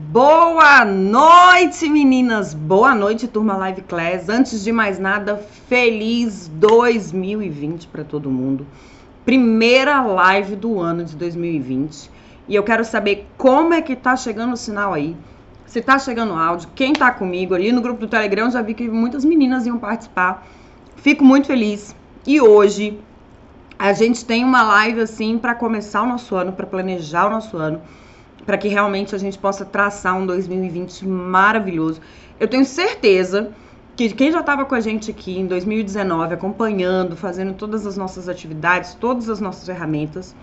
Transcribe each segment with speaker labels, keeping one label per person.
Speaker 1: Boa noite, meninas! Boa noite, turma Live Class. Antes de mais nada, feliz 2020 para todo mundo. Primeira live do ano de 2020. E eu quero saber como é que tá chegando o sinal aí. Se tá chegando áudio, quem tá comigo ali no grupo do Telegram, já vi que muitas meninas iam participar. Fico muito feliz. E hoje a gente tem uma live assim para começar o nosso ano, para planejar o nosso ano para que realmente a gente possa traçar um 2020 maravilhoso. Eu tenho certeza que quem já estava com a gente aqui em 2019, acompanhando, fazendo todas as nossas atividades, todas as nossas ferramentas,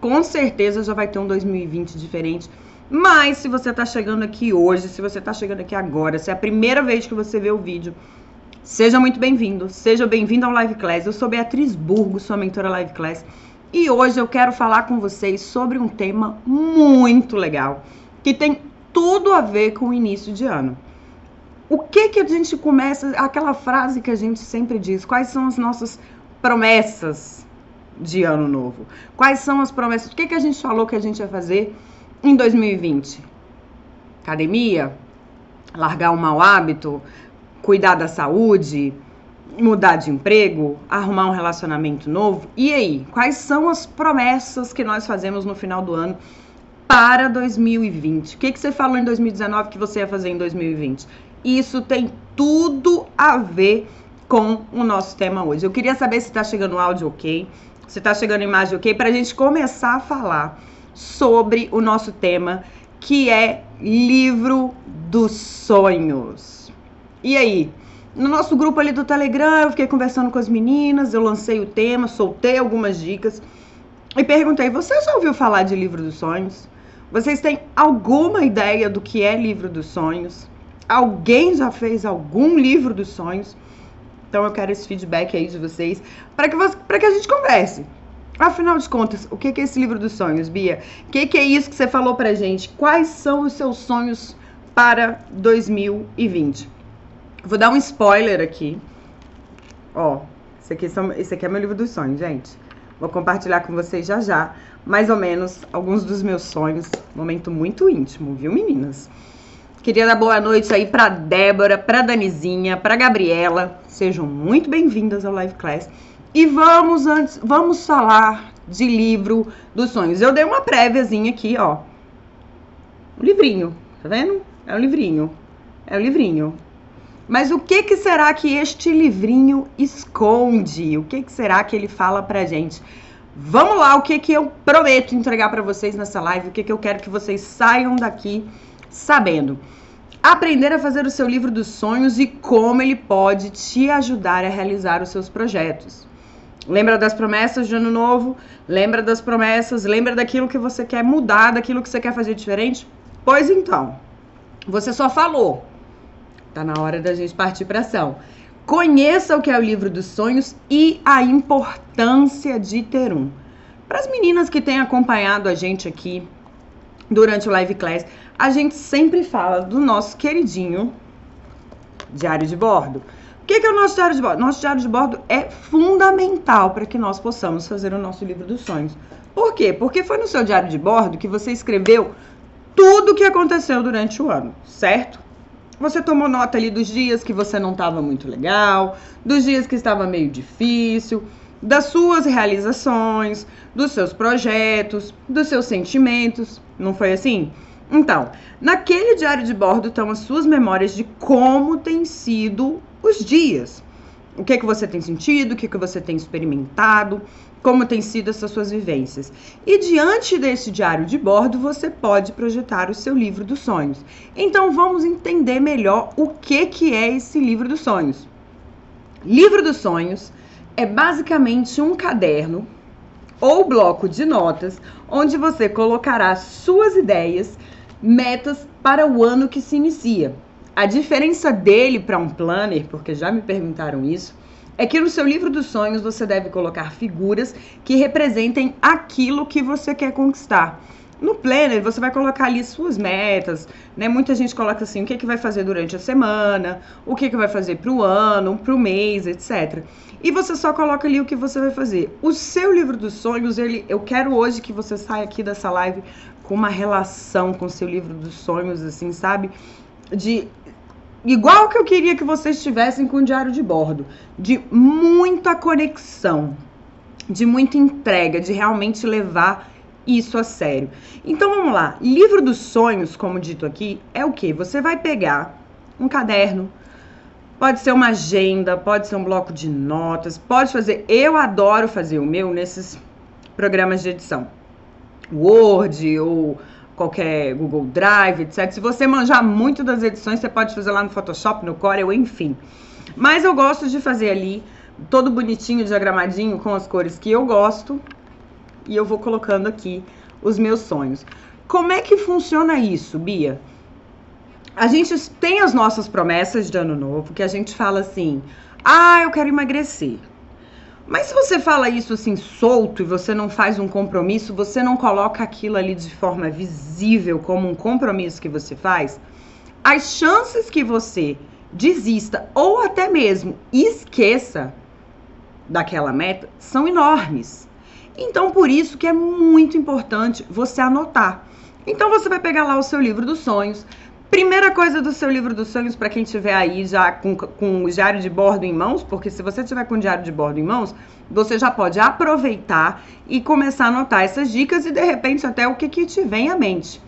Speaker 1: com certeza já vai ter um 2020 diferente. Mas se você está chegando aqui hoje, se você está chegando aqui agora, se é a primeira vez que você vê o vídeo, seja muito bem-vindo. Seja bem-vindo ao Live Class. Eu sou Beatriz Burgo, sua mentora Live Class. E hoje eu quero falar com vocês sobre um tema muito legal, que tem tudo a ver com o início de ano. O que que a gente começa, aquela frase que a gente sempre diz, quais são as nossas promessas de ano novo? Quais são as promessas? O que que a gente falou que a gente ia fazer em 2020? Academia? Largar um mau hábito? Cuidar da saúde? Mudar de emprego, arrumar um relacionamento novo. E aí, quais são as promessas que nós fazemos no final do ano para 2020? O que, que você falou em 2019 que você ia fazer em 2020? Isso tem tudo a ver com o nosso tema hoje. Eu queria saber se está chegando áudio ok, se está chegando imagem ok, para a gente começar a falar sobre o nosso tema, que é livro dos sonhos. E aí, no nosso grupo ali do Telegram, eu fiquei conversando com as meninas, eu lancei o tema, soltei algumas dicas e perguntei: você já ouviu falar de livro dos sonhos? Vocês têm alguma ideia do que é livro dos sonhos? Alguém já fez algum livro dos sonhos? Então eu quero esse feedback aí de vocês para que, você, que a gente converse. Afinal de contas, o que é esse livro dos sonhos, Bia? O que, que é isso que você falou pra gente? Quais são os seus sonhos para 2020? Vou dar um spoiler aqui. Ó, esse aqui, são, esse aqui é meu livro dos sonhos, gente. Vou compartilhar com vocês já já, mais ou menos, alguns dos meus sonhos. Momento muito íntimo, viu, meninas? Queria dar boa noite aí pra Débora, pra Danizinha, pra Gabriela. Sejam muito bem-vindas ao Live Class. E vamos antes, vamos falar de livro dos sonhos. Eu dei uma préviazinha aqui, ó. Um livrinho, tá vendo? É um livrinho. É um livrinho. Mas o que, que será que este livrinho esconde? O que, que será que ele fala pra gente? Vamos lá, o que, que eu prometo entregar para vocês nessa live, o que, que eu quero que vocês saiam daqui sabendo. Aprender a fazer o seu livro dos sonhos e como ele pode te ajudar a realizar os seus projetos. Lembra das promessas de ano novo? Lembra das promessas? Lembra daquilo que você quer mudar, daquilo que você quer fazer diferente? Pois então, você só falou, Tá na hora da gente partir para ação. Conheça o que é o livro dos sonhos e a importância de ter um. Para as meninas que têm acompanhado a gente aqui durante o live class, a gente sempre fala do nosso queridinho diário de bordo. O que é o nosso diário de bordo? Nosso diário de bordo é fundamental para que nós possamos fazer o nosso livro dos sonhos. Por quê? Porque foi no seu diário de bordo que você escreveu tudo o que aconteceu durante o ano, certo? Você tomou nota ali dos dias que você não estava muito legal, dos dias que estava meio difícil, das suas realizações, dos seus projetos, dos seus sentimentos. Não foi assim? Então, naquele diário de bordo estão as suas memórias de como têm sido os dias. O que, que você tem sentido, o que, que você tem experimentado, como têm sido essas suas vivências. E diante desse diário de bordo, você pode projetar o seu livro dos sonhos. Então vamos entender melhor o que, que é esse livro dos sonhos. Livro dos sonhos é basicamente um caderno ou bloco de notas onde você colocará suas ideias, metas para o ano que se inicia. A diferença dele para um planner, porque já me perguntaram isso, é que no seu livro dos sonhos você deve colocar figuras que representem aquilo que você quer conquistar. No planner, você vai colocar ali suas metas, né? Muita gente coloca assim, o que, que vai fazer durante a semana, o que, que vai fazer para o ano, para o mês, etc. E você só coloca ali o que você vai fazer. O seu livro dos sonhos, ele, eu quero hoje que você saia aqui dessa live com uma relação com seu livro dos sonhos, assim, sabe? De igual que eu queria que vocês tivessem com o diário de bordo, de muita conexão, de muita entrega, de realmente levar isso a sério. Então vamos lá. Livro dos sonhos, como dito aqui, é o que? Você vai pegar um caderno, pode ser uma agenda, pode ser um bloco de notas, pode fazer. Eu adoro fazer o meu nesses programas de edição. Word ou qualquer Google Drive, etc. Se você manjar muito das edições, você pode fazer lá no Photoshop, no Corel, enfim. Mas eu gosto de fazer ali todo bonitinho, diagramadinho com as cores que eu gosto e eu vou colocando aqui os meus sonhos. Como é que funciona isso, Bia? A gente tem as nossas promessas de ano novo, que a gente fala assim: "Ah, eu quero emagrecer". Mas se você fala isso assim solto e você não faz um compromisso, você não coloca aquilo ali de forma visível como um compromisso que você faz, as chances que você desista ou até mesmo esqueça daquela meta são enormes. Então, por isso que é muito importante você anotar. Então, você vai pegar lá o seu livro dos sonhos. Primeira coisa do seu livro dos sonhos, para quem tiver aí já com, com o diário de bordo em mãos, porque se você tiver com o diário de bordo em mãos, você já pode aproveitar e começar a anotar essas dicas e de repente até o que, que te vem à mente.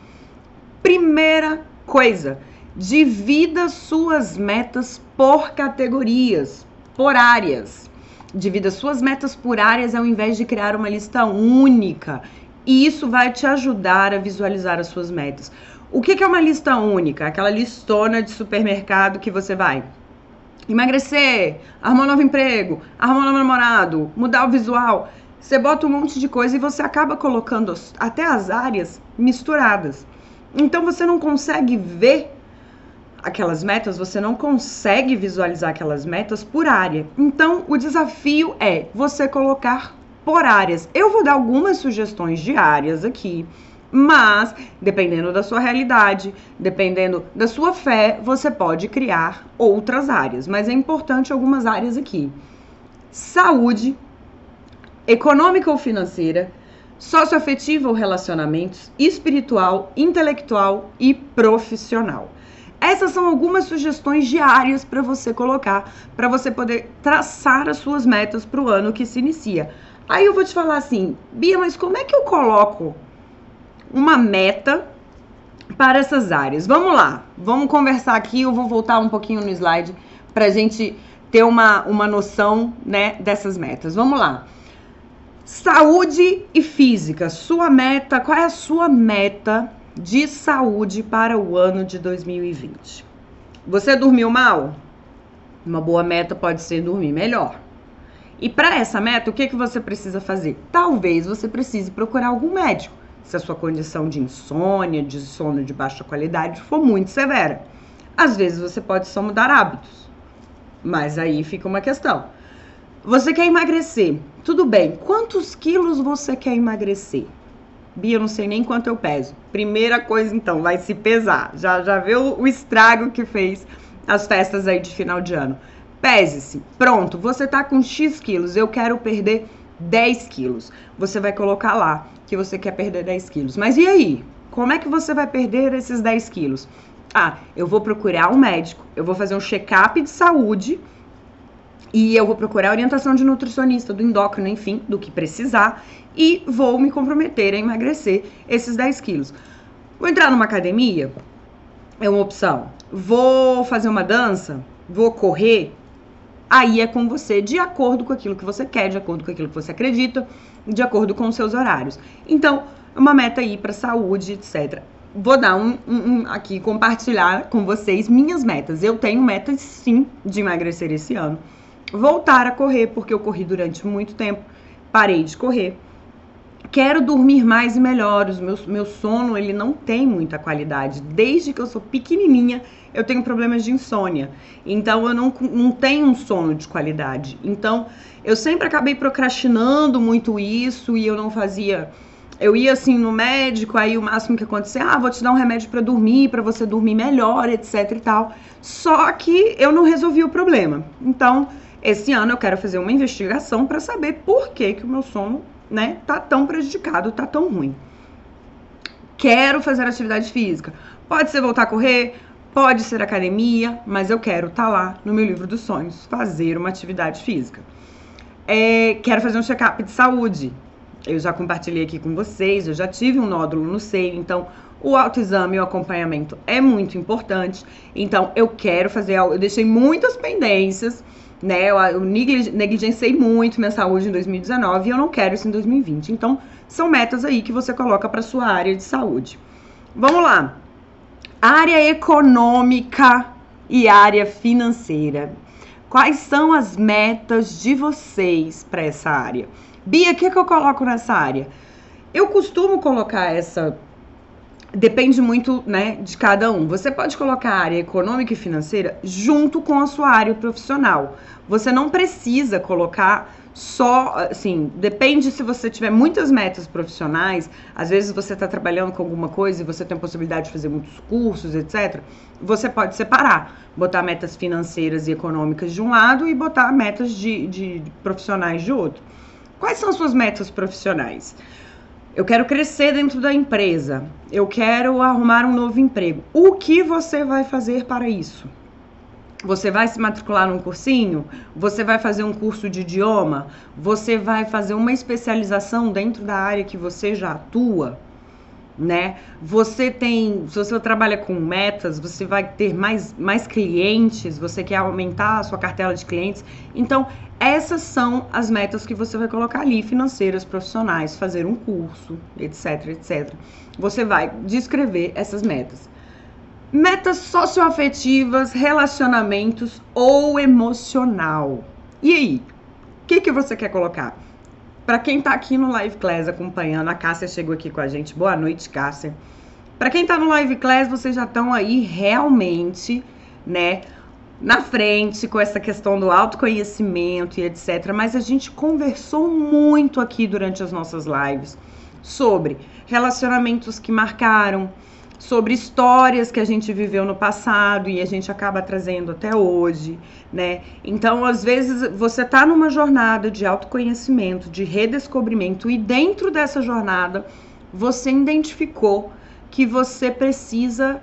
Speaker 1: Primeira coisa, divida suas metas por categorias, por áreas. Divida suas metas por áreas ao invés de criar uma lista única. E isso vai te ajudar a visualizar as suas metas. O que, é uma lista única? Aquela listona de supermercado que você vai emagrecer, arrumar um novo emprego, arrumar um novo namorado, mudar o visual. Você bota um monte de coisa e você acaba colocando até as áreas misturadas. Então você não consegue ver aquelas metas, você não consegue visualizar aquelas metas por área. Então, o desafio é você colocar por áreas. Eu vou dar algumas sugestões de áreas aqui, mas dependendo da sua realidade, dependendo da sua fé, você pode criar outras áreas. Mas é importante algumas áreas aqui: saúde, econômica ou financeira, socioafetiva ou relacionamentos, espiritual, intelectual e profissional. Essas são algumas sugestões diárias para você colocar, para você poder traçar as suas metas para o ano que se inicia. Aí eu vou te falar assim, Bia, mas como é que eu coloco uma meta para essas áreas? Vamos lá, vamos conversar aqui. Eu vou voltar um pouquinho no slide para a gente ter uma, uma noção né, dessas metas. Vamos lá. Saúde e física. Sua meta, qual é a sua meta de saúde para o ano de 2020. Você dormiu mal? Uma boa meta pode ser dormir melhor. E para essa meta, o que, que você precisa fazer? Talvez você precise procurar algum médico, se a sua condição de insônia, de sono de baixa qualidade for muito severa. Às vezes você pode só mudar hábitos, mas aí fica uma questão. Você quer emagrecer? Tudo bem. Quantos quilos você quer emagrecer? Bia, eu não sei nem quanto eu peso. Primeira coisa, então, vai se pesar. Já, já o, o estrago que fez as festas aí de final de ano. Pese-se. Pronto, você tá com X quilos. Eu quero perder 10 quilos. Você vai colocar lá que você quer perder 10 quilos. Mas e aí? Como é que você vai perder esses 10 quilos? Ah, eu vou procurar um médico, eu vou fazer um check-up de saúde e eu vou procurar orientação de nutricionista, do endócrino, enfim, do que precisar e vou me comprometer a emagrecer esses 10 quilos. Vou entrar numa academia? É uma opção. Vou fazer uma dança? Vou correr? Aí é com você, de acordo com aquilo que você quer, de acordo com aquilo que você acredita, de acordo com os seus horários. Então, uma meta aí para saúde, etc. Vou dar um, um, um, aqui, compartilhar com vocês minhas metas. Eu tenho metas sim de emagrecer esse ano. Voltar a correr, porque eu corri durante muito tempo, parei de correr quero dormir mais e melhor. O meu, meu sono ele não tem muita qualidade. Desde que eu sou pequenininha, eu tenho problemas de insônia. Então eu não, não tenho um sono de qualidade. Então eu sempre acabei procrastinando muito isso e eu não fazia. Eu ia assim no médico, aí o máximo que acontecia, ah, vou te dar um remédio para dormir, para você dormir melhor, etc e tal. Só que eu não resolvi o problema. Então, esse ano eu quero fazer uma investigação para saber por que que o meu sono né, tá tão prejudicado, tá tão ruim. quero fazer atividade física. Pode ser voltar a correr, pode ser academia, mas eu quero estar tá lá no meu livro dos sonhos, fazer uma atividade física. É, quero fazer um check-up de saúde. Eu já compartilhei aqui com vocês, eu já tive um nódulo no seio, então o autoexame e o acompanhamento é muito importante. Então, eu quero fazer, eu deixei muitas pendências, né? Eu, eu negligenciei muito minha saúde em 2019 e eu não quero isso em 2020. Então, são metas aí que você coloca para sua área de saúde. Vamos lá. Área econômica e área financeira. Quais são as metas de vocês para essa área? Bia, o que, que eu coloco nessa área? Eu costumo colocar essa depende muito né, de cada um. Você pode colocar a área econômica e financeira junto com a sua área profissional. Você não precisa colocar só, assim, depende se você tiver muitas metas profissionais, às vezes você está trabalhando com alguma coisa e você tem a possibilidade de fazer muitos cursos, etc. Você pode separar, botar metas financeiras e econômicas de um lado e botar metas de, de profissionais de outro. Quais são as suas metas profissionais? Eu quero crescer dentro da empresa. Eu quero arrumar um novo emprego. O que você vai fazer para isso? Você vai se matricular num cursinho? Você vai fazer um curso de idioma? Você vai fazer uma especialização dentro da área que você já atua? Né? Você tem, se você trabalha com metas, você vai ter mais, mais clientes, você quer aumentar a sua cartela de clientes. Então, essas são as metas que você vai colocar ali, financeiras, profissionais, fazer um curso, etc, etc. Você vai descrever essas metas. Metas socioafetivas, relacionamentos ou emocional. E aí? O que, que você quer colocar? Para quem tá aqui no Live Class acompanhando, a Cássia chegou aqui com a gente. Boa noite, Cássia. Para quem tá no Live Class, vocês já estão aí realmente, né, na frente com essa questão do autoconhecimento e etc. Mas a gente conversou muito aqui durante as nossas lives sobre relacionamentos que marcaram, sobre histórias que a gente viveu no passado e a gente acaba trazendo até hoje, né? Então, às vezes você tá numa jornada de autoconhecimento, de redescobrimento e dentro dessa jornada você identificou que você precisa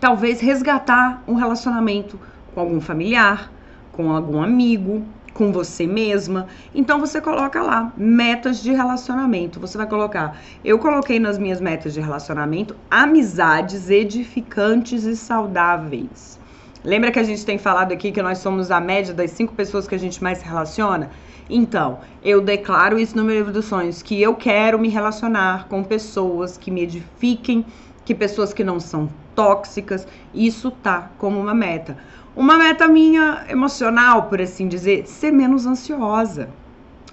Speaker 1: talvez resgatar um relacionamento com algum familiar, com algum amigo, com você mesma. Então você coloca lá metas de relacionamento. Você vai colocar. Eu coloquei nas minhas metas de relacionamento amizades edificantes e saudáveis. Lembra que a gente tem falado aqui que nós somos a média das cinco pessoas que a gente mais se relaciona? Então, eu declaro isso no meu livro dos sonhos, que eu quero me relacionar com pessoas que me edifiquem, que pessoas que não são tóxicas. Isso tá como uma meta. Uma meta minha emocional, por assim dizer, ser menos ansiosa.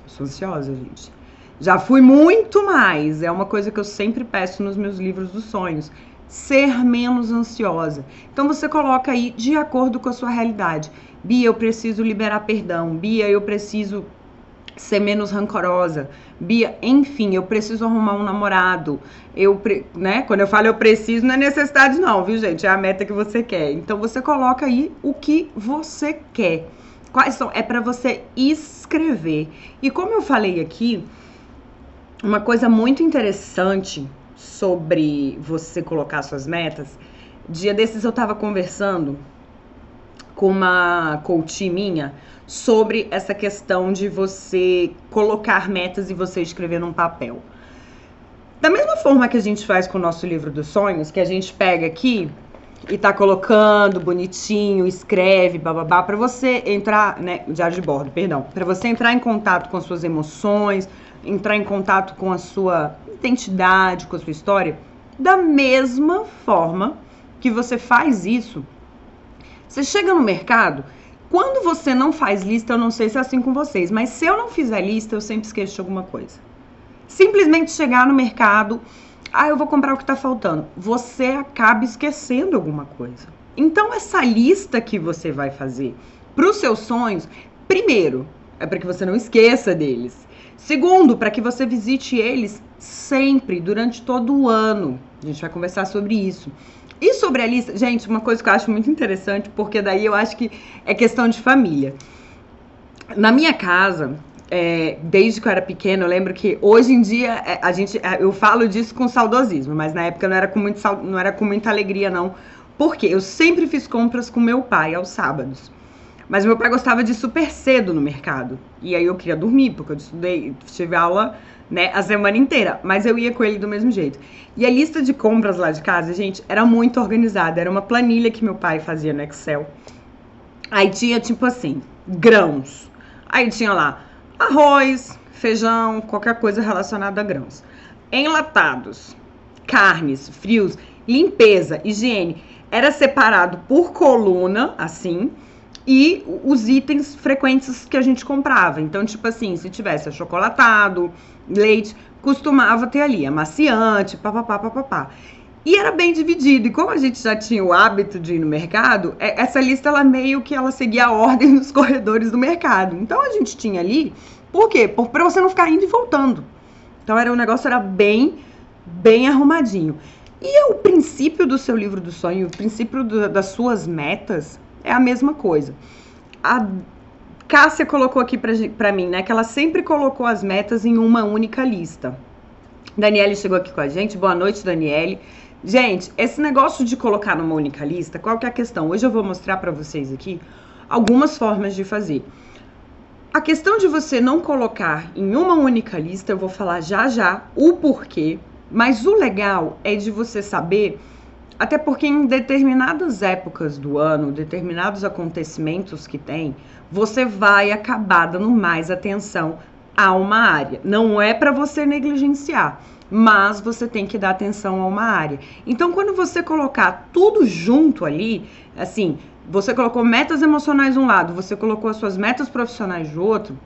Speaker 1: Eu sou ansiosa, gente. Já fui muito mais. É uma coisa que eu sempre peço nos meus livros dos sonhos. Ser menos ansiosa. Então você coloca aí de acordo com a sua realidade. Bia, eu preciso liberar perdão. Bia, eu preciso ser menos rancorosa. Bia, enfim, eu preciso arrumar um namorado. Eu, né? Quando eu falo eu preciso, não é necessidade não, viu, gente? É a meta que você quer. Então você coloca aí o que você quer. Quais são? É para você escrever. E como eu falei aqui, uma coisa muito interessante sobre você colocar suas metas. Dia desses eu tava conversando com uma coach minha sobre essa questão de você colocar metas e você escrever num papel. Da mesma forma que a gente faz com o nosso livro dos sonhos, que a gente pega aqui e tá colocando bonitinho, escreve, bababá, para você entrar, né, diário de bordo, perdão, para você entrar em contato com suas emoções, entrar em contato com a sua identidade, com a sua história, da mesma forma que você faz isso, você chega no mercado quando você não faz lista, eu não sei se é assim com vocês, mas se eu não fizer lista, eu sempre esqueço de alguma coisa. Simplesmente chegar no mercado, ah, eu vou comprar o que está faltando. Você acaba esquecendo alguma coisa. Então, essa lista que você vai fazer para os seus sonhos, primeiro, é para que você não esqueça deles. Segundo, para que você visite eles sempre, durante todo o ano. A gente vai conversar sobre isso. E sobre a lista, gente, uma coisa que eu acho muito interessante, porque daí eu acho que é questão de família. Na minha casa, é, desde que eu era pequena, eu lembro que hoje em dia é, a gente, é, eu falo disso com saudosismo, mas na época não era com, muito, não era com muita alegria, não. Porque eu sempre fiz compras com meu pai aos sábados. Mas meu pai gostava de ir super cedo no mercado. E aí eu queria dormir, porque eu estudei, tive aula né, a semana inteira. Mas eu ia com ele do mesmo jeito. E a lista de compras lá de casa, gente, era muito organizada. Era uma planilha que meu pai fazia no Excel. Aí tinha, tipo assim, grãos. Aí tinha lá arroz, feijão, qualquer coisa relacionada a grãos. Enlatados, carnes, frios, limpeza, higiene. Era separado por coluna, assim, e os itens frequentes que a gente comprava. Então, tipo assim, se tivesse achocolatado, leite, costumava ter ali amaciante, papapá, papapá. E era bem dividido. E como a gente já tinha o hábito de ir no mercado, é, essa lista ela meio que ela seguia a ordem dos corredores do mercado. Então a gente tinha ali, por quê? Para você não ficar indo e voltando. Então era o negócio era bem bem arrumadinho. E o princípio do seu livro do sonho, o princípio do, das suas metas é a mesma coisa. A Cássia colocou aqui para mim, né, que ela sempre colocou as metas em uma única lista. Daniele chegou aqui com a gente. Boa noite, Daniele. Gente, esse negócio de colocar numa única lista, qual que é a questão? Hoje eu vou mostrar para vocês aqui algumas formas de fazer. A questão de você não colocar em uma única lista, eu vou falar já já o porquê, mas o legal é de você saber, até porque em determinadas épocas do ano, determinados acontecimentos que tem, você vai acabar dando mais atenção a uma área. Não é para você negligenciar mas você tem que dar atenção a uma área. Então, quando você colocar tudo junto ali, assim, você colocou metas emocionais de um lado, você colocou as suas metas profissionais do outro,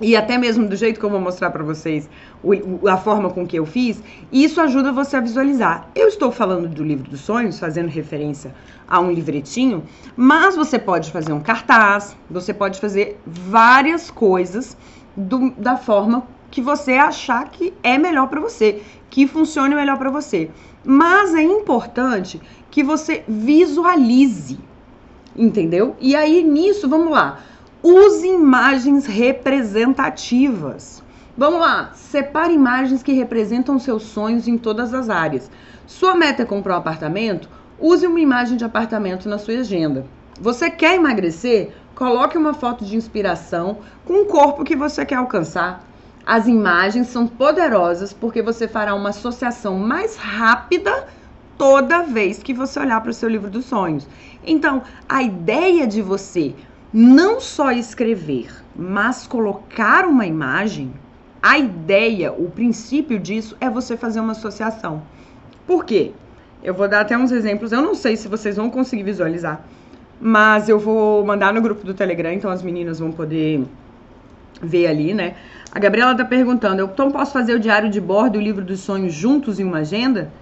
Speaker 1: e até mesmo do jeito que eu vou mostrar para vocês, o, a forma com que eu fiz, isso ajuda você a visualizar. Eu estou falando do livro dos sonhos, fazendo referência a um livretinho, mas você pode fazer um cartaz, você pode fazer várias coisas do, da forma que você achar que é melhor para você, que funcione melhor para você. Mas é importante que você visualize, entendeu? E aí nisso, vamos lá. Use imagens representativas. Vamos lá, separe imagens que representam seus sonhos em todas as áreas. Sua meta é comprar um apartamento? Use uma imagem de apartamento na sua agenda. Você quer emagrecer? Coloque uma foto de inspiração com o corpo que você quer alcançar. As imagens são poderosas porque você fará uma associação mais rápida toda vez que você olhar para o seu livro dos sonhos. Então, a ideia de você não só escrever, mas colocar uma imagem, a ideia, o princípio disso é você fazer uma associação. Por quê? Eu vou dar até uns exemplos, eu não sei se vocês vão conseguir visualizar, mas eu vou mandar no grupo do Telegram, então as meninas vão poder ver ali, né? A Gabriela está perguntando: eu então posso fazer o diário de bordo e o livro dos sonhos juntos em uma agenda?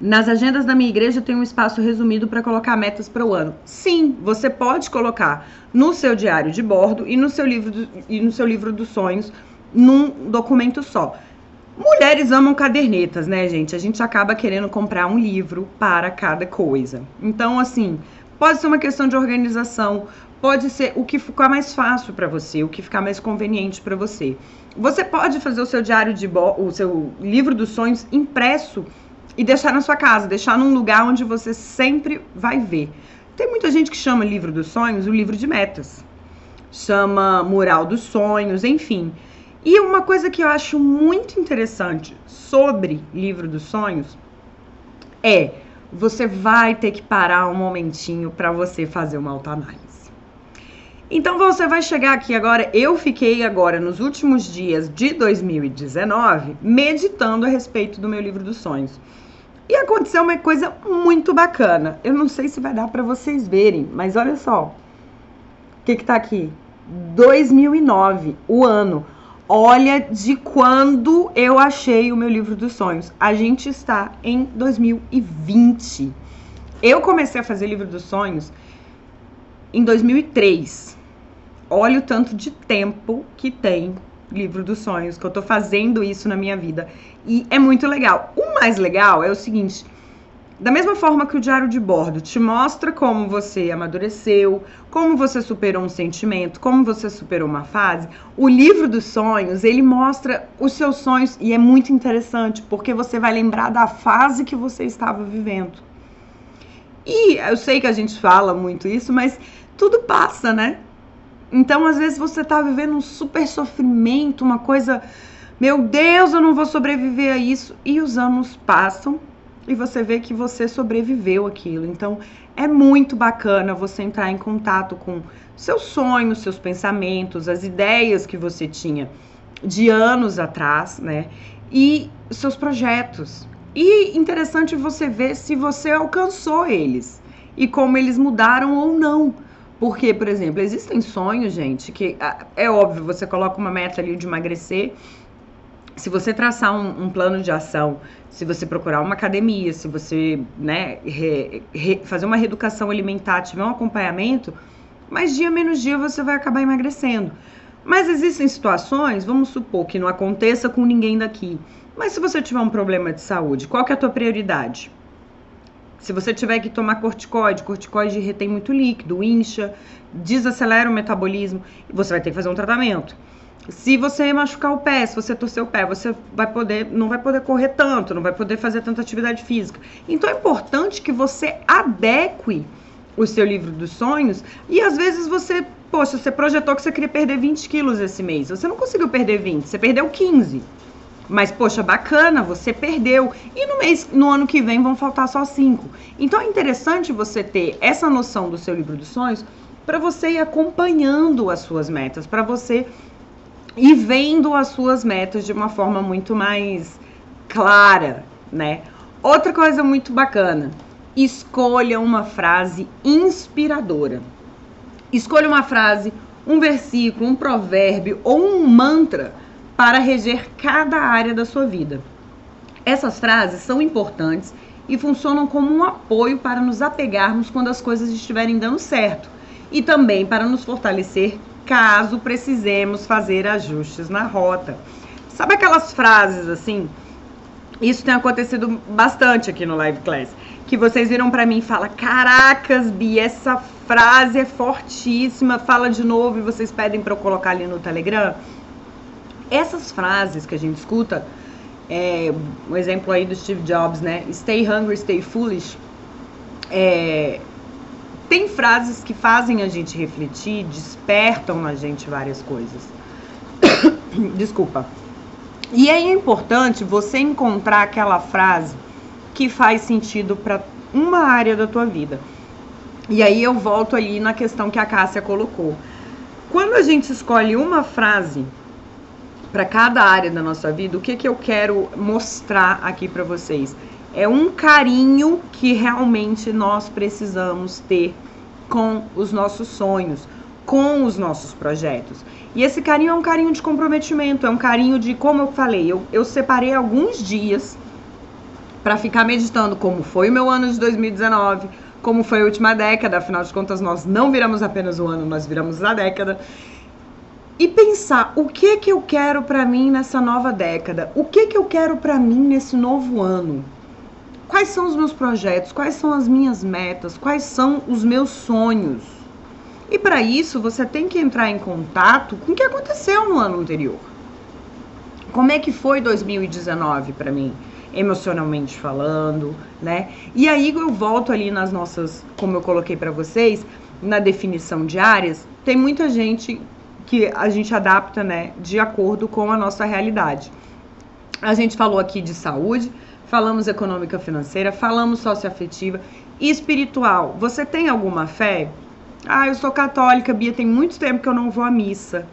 Speaker 1: Nas agendas da minha igreja tem um espaço resumido para colocar metas para o ano. Sim, você pode colocar no seu diário de bordo e no seu livro do, e no seu livro dos sonhos num documento só. Mulheres amam cadernetas, né, gente? A gente acaba querendo comprar um livro para cada coisa. Então, assim, pode ser uma questão de organização, pode ser o que ficar mais fácil para você, o que ficar mais conveniente para você. Você pode fazer o seu diário de o seu livro dos sonhos impresso e deixar na sua casa, deixar num lugar onde você sempre vai ver. Tem muita gente que chama livro dos sonhos o livro de metas. Chama mural dos sonhos, enfim. E uma coisa que eu acho muito interessante sobre livro dos sonhos é você vai ter que parar um momentinho para você fazer uma autoanálise. Então você vai chegar aqui agora. Eu fiquei agora nos últimos dias de 2019 meditando a respeito do meu livro dos sonhos. E aconteceu uma coisa muito bacana. Eu não sei se vai dar para vocês verem, mas olha só. O que que tá aqui? 2009, o ano. Olha de quando eu achei o meu livro dos sonhos. A gente está em 2020. Eu comecei a fazer livro dos sonhos em 2003 olha o tanto de tempo que tem livro dos sonhos, que eu tô fazendo isso na minha vida. E é muito legal. O mais legal é o seguinte: Da mesma forma que o diário de bordo te mostra como você amadureceu, como você superou um sentimento, como você superou uma fase, o livro dos sonhos, ele mostra os seus sonhos e é muito interessante, porque você vai lembrar da fase que você estava vivendo. E eu sei que a gente fala muito isso, mas tudo passa, né? Então, às vezes você está vivendo um super sofrimento, uma coisa, meu Deus, eu não vou sobreviver a isso, e os anos passam e você vê que você sobreviveu aquilo. Então, é muito bacana você entrar em contato com seus sonhos, seus pensamentos, as ideias que você tinha de anos atrás, né? E seus projetos. E interessante você ver se você alcançou eles e como eles mudaram ou não. Porque, por exemplo, existem sonhos, gente, que ah, é óbvio, você coloca uma meta ali de emagrecer se você traçar um, um, plano de ação, se você procurar uma academia, se você né, re, re, fazer uma reeducação alimentar, tiver um acompanhamento, mais dia menos dia você vai acabar emagrecendo. Mas existem situações, vamos supor que não aconteça com ninguém daqui. Mas se você tiver um problema de saúde, qual que é a tua prioridade? Se você tiver que tomar corticoide, corticoide retém muito líquido, incha, desacelera o metabolismo, você vai ter que fazer um tratamento. Se você machucar o pé, se você torcer o pé, você vai poder, não vai poder correr tanto, não vai poder fazer tanta atividade física. Então é importante que você adeque o seu livro dos sonhos e às vezes você, poxa, você projetou que você queria perder 20 quilos esse mês, você não conseguiu perder 20, você perdeu 15. Mas, poxa, bacana, você perdeu. E no mês, no ano que vem vão faltar só 5. Então é interessante você ter essa noção do seu livro dos sonhos para você ir acompanhando as suas metas, para você e vendo as suas metas de uma forma muito mais clara, né? Outra coisa muito bacana, escolha uma frase inspiradora. Escolha uma frase, um versículo, um provérbio ou um mantra para reger cada área da sua vida. Essas frases são importantes e funcionam como um apoio para nos apegarmos quando as coisas estiverem dando certo e também para nos fortalecer caso precisemos fazer ajustes na rota. Sabe aquelas frases assim? Isso tem acontecido bastante aqui no Live Class. Que vocês viram para mim e falam: Caracas, Bi, essa frase é fortíssima. Fala de novo e vocês pedem para eu colocar ali no Telegram. Essas frases que a gente escuta, é, um exemplo aí do Steve Jobs, né? Stay hungry, stay foolish. É, tem frases que fazem a gente refletir, despertam na gente várias coisas. Desculpa. E é importante você encontrar aquela frase que faz sentido para uma área da tua vida. E aí eu volto ali na questão que a Cássia colocou. Quando a gente escolhe uma frase para cada área da nossa vida, o que, que eu quero mostrar aqui para vocês? é um carinho que realmente nós precisamos ter com os nossos sonhos, com os nossos projetos. E esse carinho é um carinho de comprometimento, é um carinho de, como eu falei, eu, eu separei alguns dias para ficar meditando como foi o meu ano de 2019, como foi a última década, afinal de contas nós não viramos apenas o ano, nós viramos a década. E pensar o que que eu quero para mim nessa nova década? O que que eu quero para mim nesse novo ano? Quais são os meus projetos? Quais são as minhas metas? Quais são os meus sonhos? E para isso você tem que entrar em contato com o que aconteceu no ano anterior. Como é que foi 2019 para mim, emocionalmente falando, né? E aí eu volto ali nas nossas, como eu coloquei para vocês, na definição de áreas, tem muita gente que a gente adapta, né, de acordo com a nossa realidade. A gente falou aqui de saúde, falamos econômica financeira, falamos socioafetiva e espiritual. Você tem alguma fé? Ah, eu sou católica, Bia, tem muito tempo que eu não vou à missa.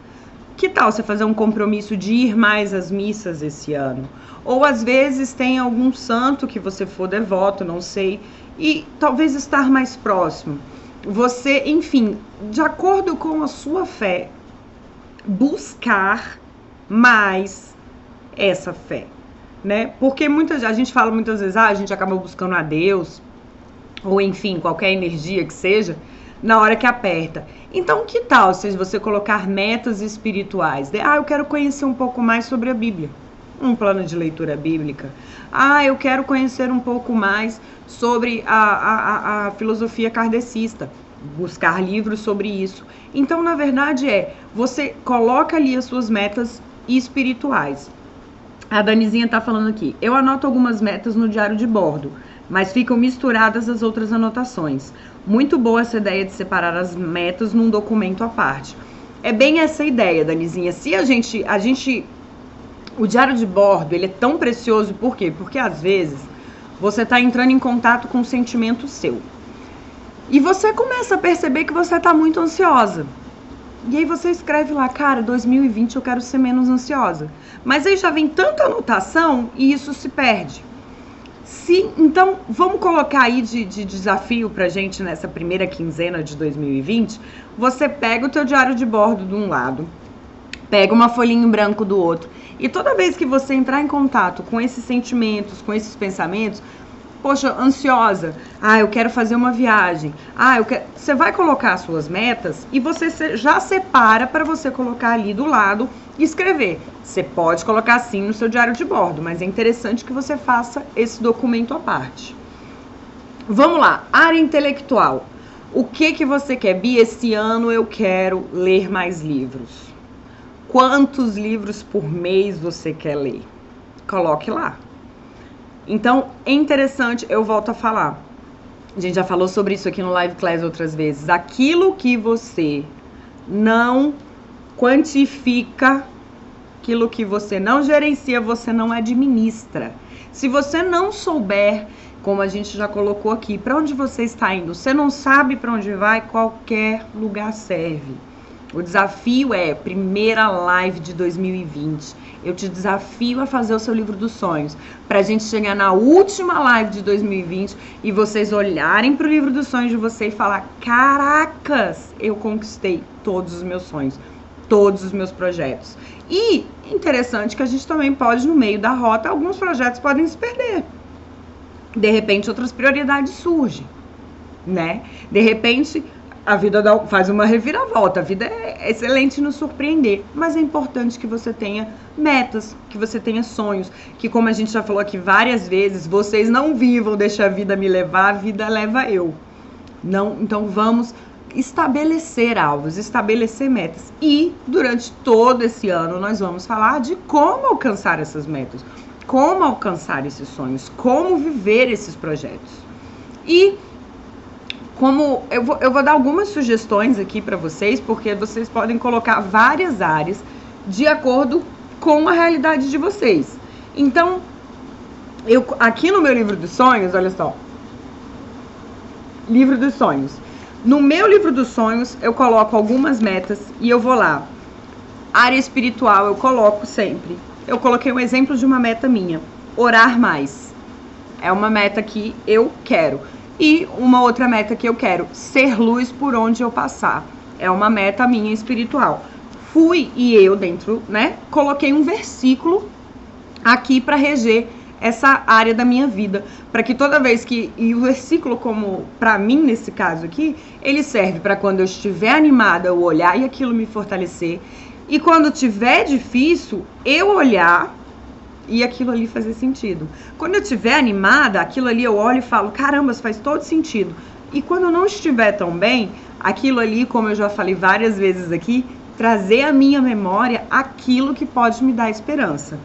Speaker 1: Que tal você fazer um compromisso de ir mais às missas esse ano? Ou às vezes tem algum santo que você for devoto, não sei, e talvez estar mais próximo. Você, enfim, de acordo com a sua fé, buscar mais essa fé né? Porque muitas a gente fala muitas vezes, ah, a gente acaba buscando a Deus, ou enfim, qualquer energia que seja, na hora que aperta. Então, que tal se você colocar metas espirituais? De, ah, eu quero conhecer um pouco mais sobre a Bíblia. um plano de leitura bíblica. Ah, eu quero conhecer um pouco mais sobre a, a, a filosofia kardecista, buscar livros sobre isso. Então, na verdade, é você coloca ali as suas metas espirituais. A Danizinha tá falando aqui. Eu anoto algumas metas no diário de bordo, mas ficam misturadas as outras anotações. Muito boa essa ideia de separar as metas num documento à parte. É bem essa ideia, Danizinha. Se a gente, a gente, o diário de bordo, ele é tão precioso por quê? Porque às vezes você está entrando em contato com um sentimento seu. E você começa a perceber que você está muito ansiosa. E aí você escreve lá, cara, 2020 eu quero ser menos ansiosa. Mas aí já vem tanta anotação e isso se perde. Se, então, vamos colocar aí de, de desafio pra gente nessa primeira quinzena de 2020. Você pega o teu diário de bordo de um lado, pega uma folhinha em branco do outro. E toda vez que você entrar em contato com esses sentimentos, com esses pensamentos, poxa, ansiosa, ah, eu quero fazer uma viagem, ah, eu quero. Você vai colocar as suas metas e você já separa para você colocar ali do lado e escrever. Você pode colocar assim no seu diário de bordo, mas é interessante que você faça esse documento à parte. Vamos lá, área intelectual. O que que você quer? Bi, esse ano eu quero ler mais livros. Quantos livros por mês você quer ler? Coloque lá. Então, é interessante, eu volto a falar. A gente já falou sobre isso aqui no Live Class outras vezes. Aquilo que você não quantifica, aquilo que você não gerencia, você não administra. Se você não souber, como a gente já colocou aqui, para onde você está indo, você não sabe para onde vai, qualquer lugar serve. O desafio é primeira live de 2020. Eu te desafio a fazer o seu livro dos sonhos, para a gente chegar na última live de 2020 e vocês olharem para o livro dos sonhos de você e falar: "Caracas, eu conquistei todos os meus sonhos, todos os meus projetos". E interessante que a gente também pode no meio da rota alguns projetos podem se perder. De repente outras prioridades surgem, né? De repente a vida dá, faz uma reviravolta. A vida é excelente nos surpreender, mas é importante que você tenha metas, que você tenha sonhos, que como a gente já falou aqui várias vezes, vocês não vivam, deixa a vida me levar, a vida leva eu. Não, então vamos estabelecer alvos, estabelecer metas. E durante todo esse ano nós vamos falar de como alcançar essas metas, como alcançar esses sonhos, como viver esses projetos. E como eu vou, eu vou dar algumas sugestões aqui para vocês, porque vocês podem colocar várias áreas de acordo com a realidade de vocês. Então, eu aqui no meu livro dos sonhos, olha só. Livro dos sonhos. No meu livro dos sonhos, eu coloco algumas metas e eu vou lá. Área espiritual eu coloco sempre. Eu coloquei um exemplo de uma meta minha, orar mais. É uma meta que eu quero. E uma outra meta que eu quero, ser luz por onde eu passar. É uma meta minha espiritual. Fui e eu dentro, né, coloquei um versículo aqui para reger essa área da minha vida, para que toda vez que e o versículo como para mim nesse caso aqui, ele serve para quando eu estiver animada eu olhar e aquilo me fortalecer. E quando tiver difícil, eu olhar e aquilo ali fazer sentido. Quando eu estiver animada, aquilo ali eu olho e falo, caramba, isso faz todo sentido. E quando eu não estiver tão bem, aquilo ali, como eu já falei várias vezes aqui, trazer à minha memória aquilo que pode me dar esperança.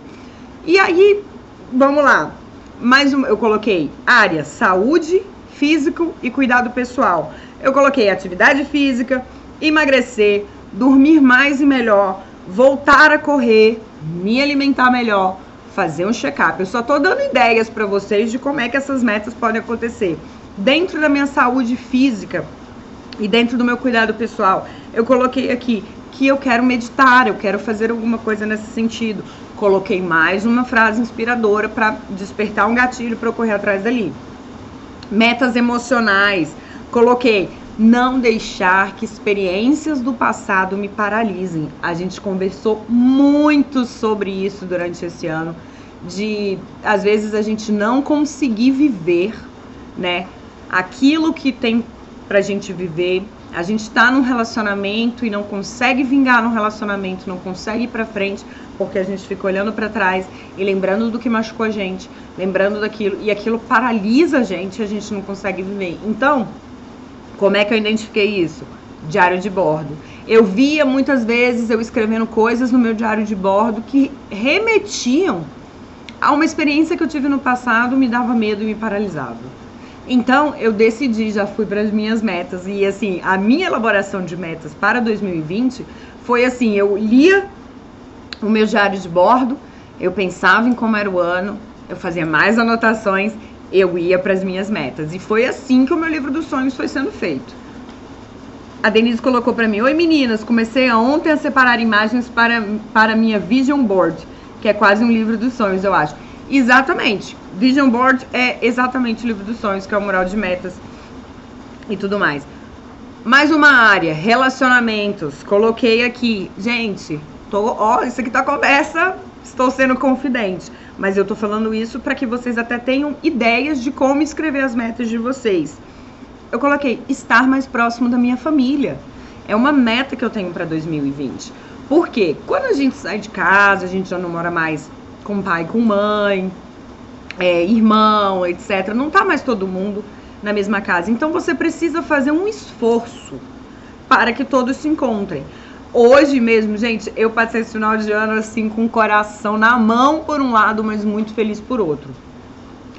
Speaker 1: E aí, vamos lá. Mais um, eu coloquei área saúde, físico e cuidado pessoal. Eu coloquei atividade física, emagrecer, dormir mais e melhor, voltar a correr, me alimentar melhor, fazer um check-up. Eu só estou dando ideias para vocês de como é que essas metas podem acontecer. Dentro da minha saúde física e dentro do meu cuidado pessoal, eu coloquei aqui que eu quero meditar, eu quero fazer alguma coisa nesse sentido. Coloquei mais uma frase inspiradora para despertar um gatilho para eu correr atrás dali. Metas emocionais. Coloquei não deixar que experiências do passado me paralisem. A gente conversou muito sobre isso durante esse ano, de às vezes a gente não conseguir viver, né, aquilo que tem pra gente viver A gente tá num relacionamento e não consegue vingar no relacionamento, não consegue ir pra frente, porque a gente fica olhando para trás e lembrando do que machucou a gente, lembrando daquilo, e aquilo paralisa a gente a gente não consegue viver. Então, como é que eu identifiquei isso? Diário de bordo. Eu via muitas vezes eu escrevendo coisas no meu diário de bordo que remetiam a uma experiência que eu tive no passado, me dava medo e me paralisava. Então, eu decidi, já fui para as minhas metas. E, assim, a minha elaboração de metas para 2020 foi assim: eu lia o meu diário de bordo, eu pensava em como era o ano, eu fazia mais anotações, eu ia para as minhas metas. E foi assim que o meu livro dos sonhos foi sendo feito. A Denise colocou para mim: Oi meninas, comecei ontem a separar imagens para, para minha Vision Board, que é quase um livro dos sonhos, eu acho. Exatamente. Vision Board é exatamente o livro dos sonhos, que é o mural de metas e tudo mais. Mais uma área, relacionamentos. Coloquei aqui. Gente, tô, ó, isso aqui tá conversa. Estou sendo confidente. Mas eu tô falando isso para que vocês até tenham ideias de como escrever as metas de vocês. Eu coloquei estar mais próximo da minha família. É uma meta que eu tenho para 2020. Por quê? Quando a gente sai de casa, a gente já não mora mais com pai, com mãe, é, irmão, etc. Não tá mais todo mundo na mesma casa. Então você precisa fazer um esforço para que todos se encontrem. Hoje mesmo, gente, eu passei esse final de ano assim com o coração na mão por um lado, mas muito feliz por outro.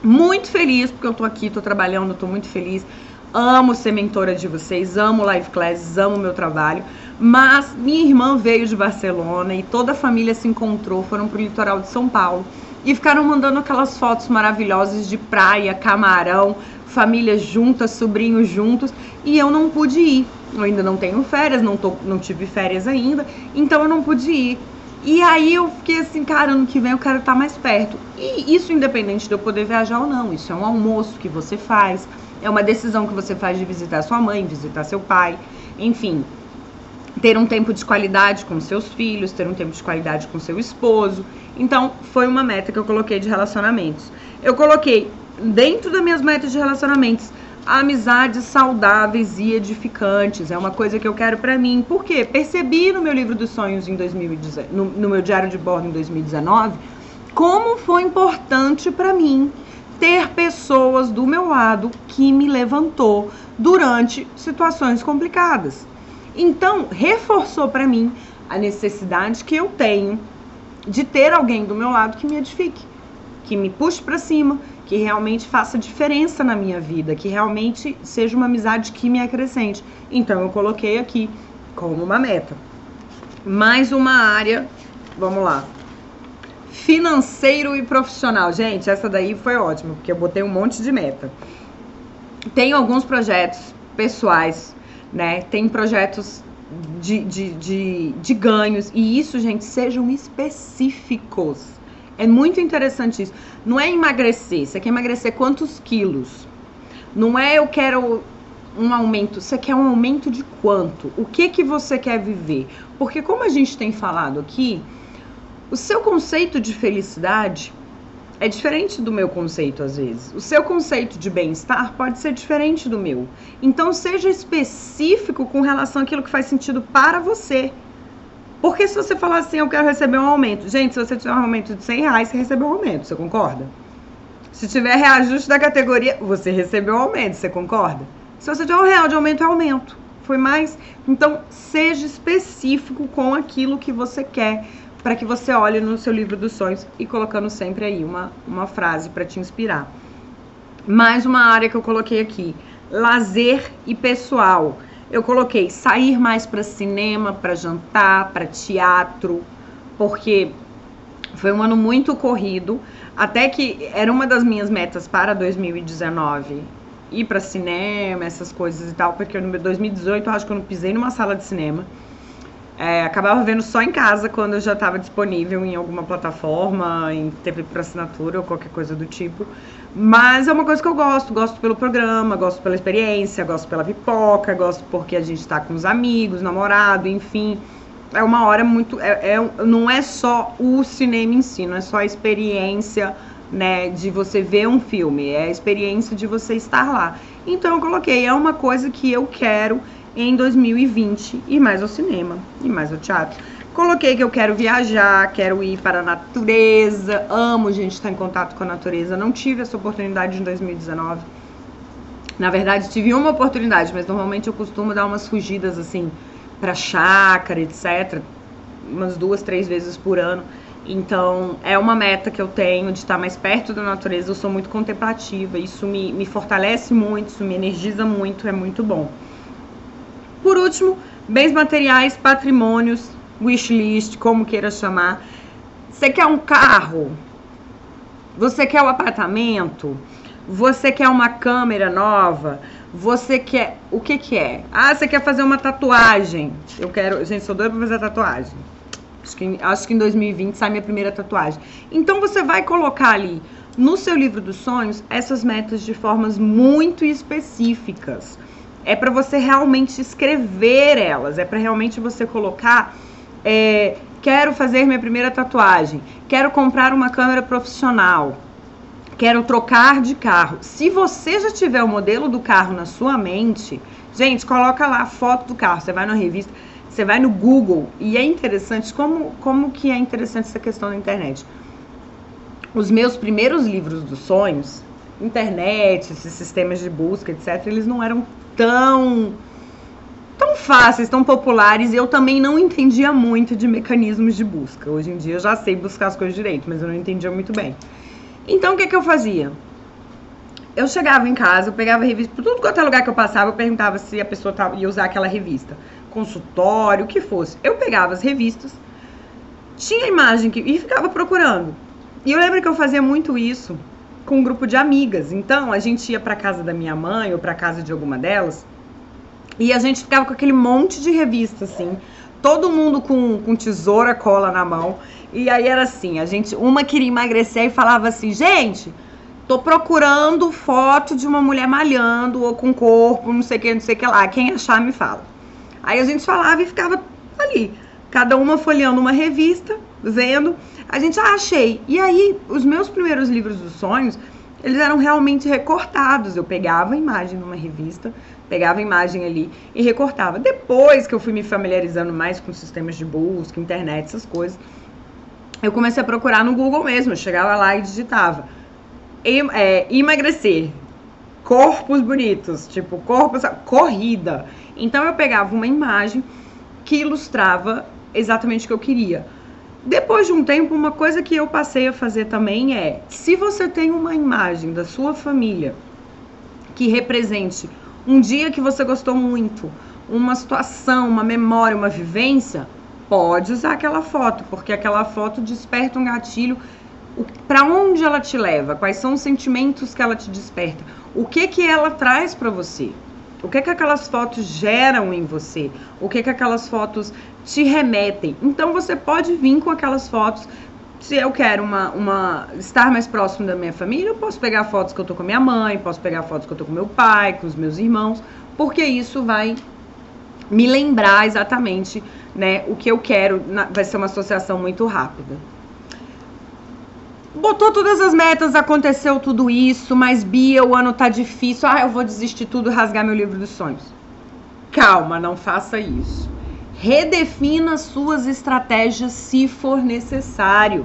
Speaker 1: Muito feliz porque eu tô aqui, tô trabalhando, tô muito feliz. Amo ser mentora de vocês, amo live classes, amo meu trabalho. Mas minha irmã veio de Barcelona e toda a família se encontrou, foram pro litoral de São Paulo e ficaram mandando aquelas fotos maravilhosas de praia, camarão, família juntas, sobrinhos juntos, e eu não pude ir. Eu ainda não tenho férias, não, tô, não tive férias ainda, então eu não pude ir. E aí eu fiquei assim, cara, ano que vem eu quero estar mais perto. E isso independente de eu poder viajar ou não, isso é um almoço que você faz, é uma decisão que você faz de visitar sua mãe, visitar seu pai, enfim ter um tempo de qualidade com seus filhos, ter um tempo de qualidade com seu esposo. Então, foi uma meta que eu coloquei de relacionamentos. Eu coloquei dentro das minhas metas de relacionamentos amizades saudáveis e edificantes. É uma coisa que eu quero para mim. Por quê? Percebi no meu livro dos sonhos em 2019, no, no meu diário de bordo em 2019, como foi importante para mim ter pessoas do meu lado que me levantou durante situações complicadas. Então, reforçou para mim a necessidade que eu tenho de ter alguém do meu lado que me edifique, que me puxe para cima, que realmente faça diferença na minha vida, que realmente seja uma amizade que me acrescente. Então, eu coloquei aqui como uma meta. Mais uma área, vamos lá. Financeiro e profissional. Gente, essa daí foi ótima, porque eu botei um monte de meta. Tenho alguns projetos pessoais né? Tem projetos de, de, de, de ganhos. E isso, gente, sejam específicos. É muito interessante isso. Não é emagrecer. Você quer emagrecer quantos quilos? Não é eu quero um aumento. Você quer um aumento de quanto? O que que você quer viver? Porque como a gente tem falado aqui, o seu conceito de felicidade é diferente do meu conceito às vezes. O seu conceito de bem-estar pode ser diferente do meu. Então seja específico com relação àquilo que faz sentido para você. Porque se você falar assim, eu quero receber um aumento. Gente, se você tiver um aumento de 100 reais, você recebeu um aumento, você concorda? Se tiver reajuste da categoria, você recebeu um aumento, você concorda? Se você tiver um real de aumento, é aumento. Foi mais? Então, seja específico com aquilo que você quer para que você olhe no seu livro dos sonhos e colocando sempre aí uma, uma frase para te inspirar. Mais uma área que eu coloquei aqui: lazer e pessoal. Eu coloquei sair mais para cinema, para jantar, para teatro, porque foi um ano muito corrido, até que era uma das minhas metas para 2019 ir para cinema, essas coisas e tal, porque no 2018 eu acho que eu não pisei numa sala de cinema. É, acabava vendo só em casa quando eu já estava disponível em alguma plataforma, em TV por assinatura ou qualquer coisa do tipo. Mas é uma coisa que eu gosto. Gosto pelo programa, gosto pela experiência, gosto pela pipoca, gosto porque a gente está com os amigos, namorado, enfim. É uma hora muito. É, é, não é só o cinema em si, não é só a experiência né, de você ver um filme, é a experiência de você estar lá. Então eu coloquei, é uma coisa que eu quero em 2020 ir mais ao cinema, ir mais ao teatro. Coloquei que eu quero viajar, quero ir para a natureza, amo gente estar em contato com a natureza. Não tive essa oportunidade em 2019. Na verdade, tive uma oportunidade, mas normalmente eu costumo dar umas fugidas assim para chácara, etc. Umas duas, três vezes por ano. Então, é uma meta que eu tenho de estar mais perto da natureza. Eu sou muito contemplativa, isso me, me fortalece muito, isso me energiza muito, é muito bom. Por último, bens materiais, patrimônios, wishlist, como queira chamar. Você quer um carro? Você quer um apartamento? Você quer uma câmera nova? Você quer. O que que é? Ah, você quer fazer uma tatuagem. Eu quero. Gente, sou doida pra fazer tatuagem. Acho que, acho que em 2020 sai minha primeira tatuagem. Então você vai colocar ali no seu livro dos sonhos essas metas de formas muito específicas. É para você realmente escrever elas, é para realmente você colocar. É, quero fazer minha primeira tatuagem, quero comprar uma câmera profissional, quero trocar de carro. Se você já tiver o modelo do carro na sua mente, gente, coloca lá a foto do carro. Você vai na revista você vai no Google e é interessante como, como que é interessante essa questão da internet. Os meus primeiros livros dos sonhos, internet, esses sistemas de busca, etc, eles não eram tão tão fáceis, tão populares, e eu também não entendia muito de mecanismos de busca. Hoje em dia eu já sei buscar as coisas direito, mas eu não entendia muito bem. Então o que que eu fazia? Eu chegava em casa, eu pegava revista, por tudo quanto é lugar que eu passava, eu perguntava se a pessoa ia usar aquela revista consultório, o que fosse. Eu pegava as revistas, tinha imagem que, e ficava procurando. E eu lembro que eu fazia muito isso com um grupo de amigas. Então, a gente ia para casa da minha mãe ou para casa de alguma delas e a gente ficava com aquele monte de revista, assim. Todo mundo com, com tesoura, cola na mão. E aí era assim, a gente, uma queria emagrecer e falava assim, gente, tô procurando foto de uma mulher malhando ou com corpo, não sei o que, não sei o que lá. Quem achar me fala. Aí a gente falava e ficava ali, cada uma folheando uma revista, vendo. A gente, ah, achei. E aí, os meus primeiros livros dos sonhos, eles eram realmente recortados. Eu pegava a imagem numa revista, pegava a imagem ali e recortava. Depois que eu fui me familiarizando mais com sistemas de busca, internet, essas coisas, eu comecei a procurar no Google mesmo. Eu chegava lá e digitava. é, emagrecer, corpos bonitos, tipo, corpos, corrida. Então eu pegava uma imagem que ilustrava exatamente o que eu queria. Depois de um tempo, uma coisa que eu passei a fazer também é: se você tem uma imagem da sua família que represente um dia que você gostou muito, uma situação, uma memória, uma vivência, pode usar aquela foto, porque aquela foto desperta um gatilho. Para onde ela te leva? Quais são os sentimentos que ela te desperta? O que que ela traz para você? O que que aquelas fotos geram em você? O que que aquelas fotos te remetem? Então você pode vir com aquelas fotos. Se eu quero uma, uma estar mais próximo da minha família, eu posso pegar fotos que eu tô com minha mãe, posso pegar fotos que eu tô com meu pai, com os meus irmãos, porque isso vai me lembrar exatamente, né, o que eu quero. Vai ser uma associação muito rápida botou todas as metas, aconteceu tudo isso, mas Bia, o ano tá difícil, ah, eu vou desistir tudo rasgar meu livro dos sonhos. Calma, não faça isso. Redefina suas estratégias se for necessário.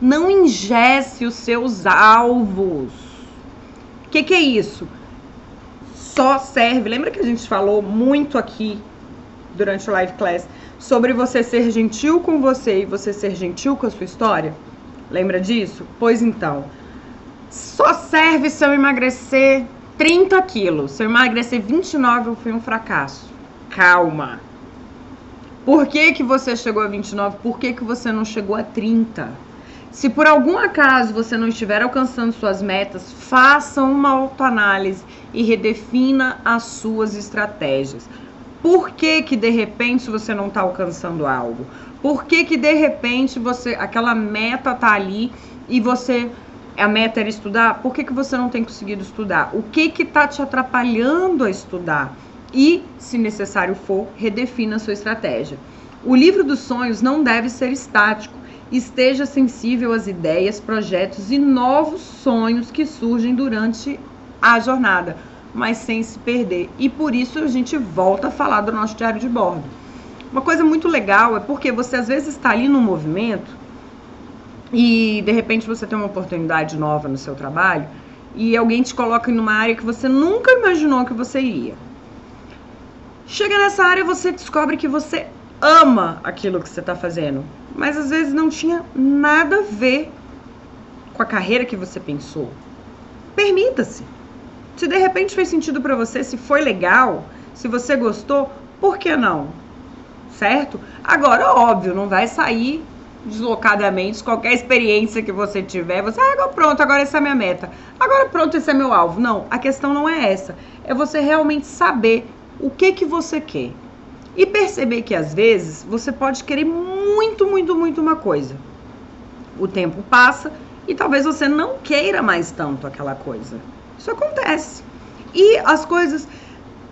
Speaker 1: Não ingesse os seus alvos. O que, que é isso? Só serve. Lembra que a gente falou muito aqui durante o live class sobre você ser gentil com você e você ser gentil com a sua história? Lembra disso? Pois então, só serve se eu emagrecer 30 quilos. Se eu emagrecer 29, eu fui um fracasso. Calma. Por que, que você chegou a 29? Por que, que você não chegou a 30? Se por algum acaso você não estiver alcançando suas metas, faça uma autoanálise e redefina as suas estratégias. Por que, que de repente você não está alcançando algo? Por que, que de repente você aquela meta tá ali e você a meta era estudar? Por que, que você não tem conseguido estudar? O que que tá te atrapalhando a estudar? E, se necessário for, redefina sua estratégia. O livro dos sonhos não deve ser estático. Esteja sensível às ideias, projetos e novos sonhos que surgem durante a jornada. mas sem se perder. E por isso a gente volta a falar do nosso diário de bordo. Uma coisa muito legal é porque você às vezes está ali no movimento e de repente você tem uma oportunidade nova no seu trabalho e alguém te coloca em uma área que você nunca imaginou que você iria. Chega nessa área você descobre que você ama aquilo que você está fazendo, mas às vezes não tinha nada a ver com a carreira que você pensou. Permita-se. Se de repente fez sentido para você, se foi legal, se você gostou, por que não? Certo? Agora, óbvio, não vai sair deslocadamente qualquer experiência que você tiver, você, ah, pronto, agora essa é a minha meta. Agora pronto, esse é meu alvo. Não, a questão não é essa. É você realmente saber o que que você quer. E perceber que às vezes você pode querer muito, muito, muito uma coisa. O tempo passa e talvez você não queira mais tanto aquela coisa. Isso acontece. E as coisas,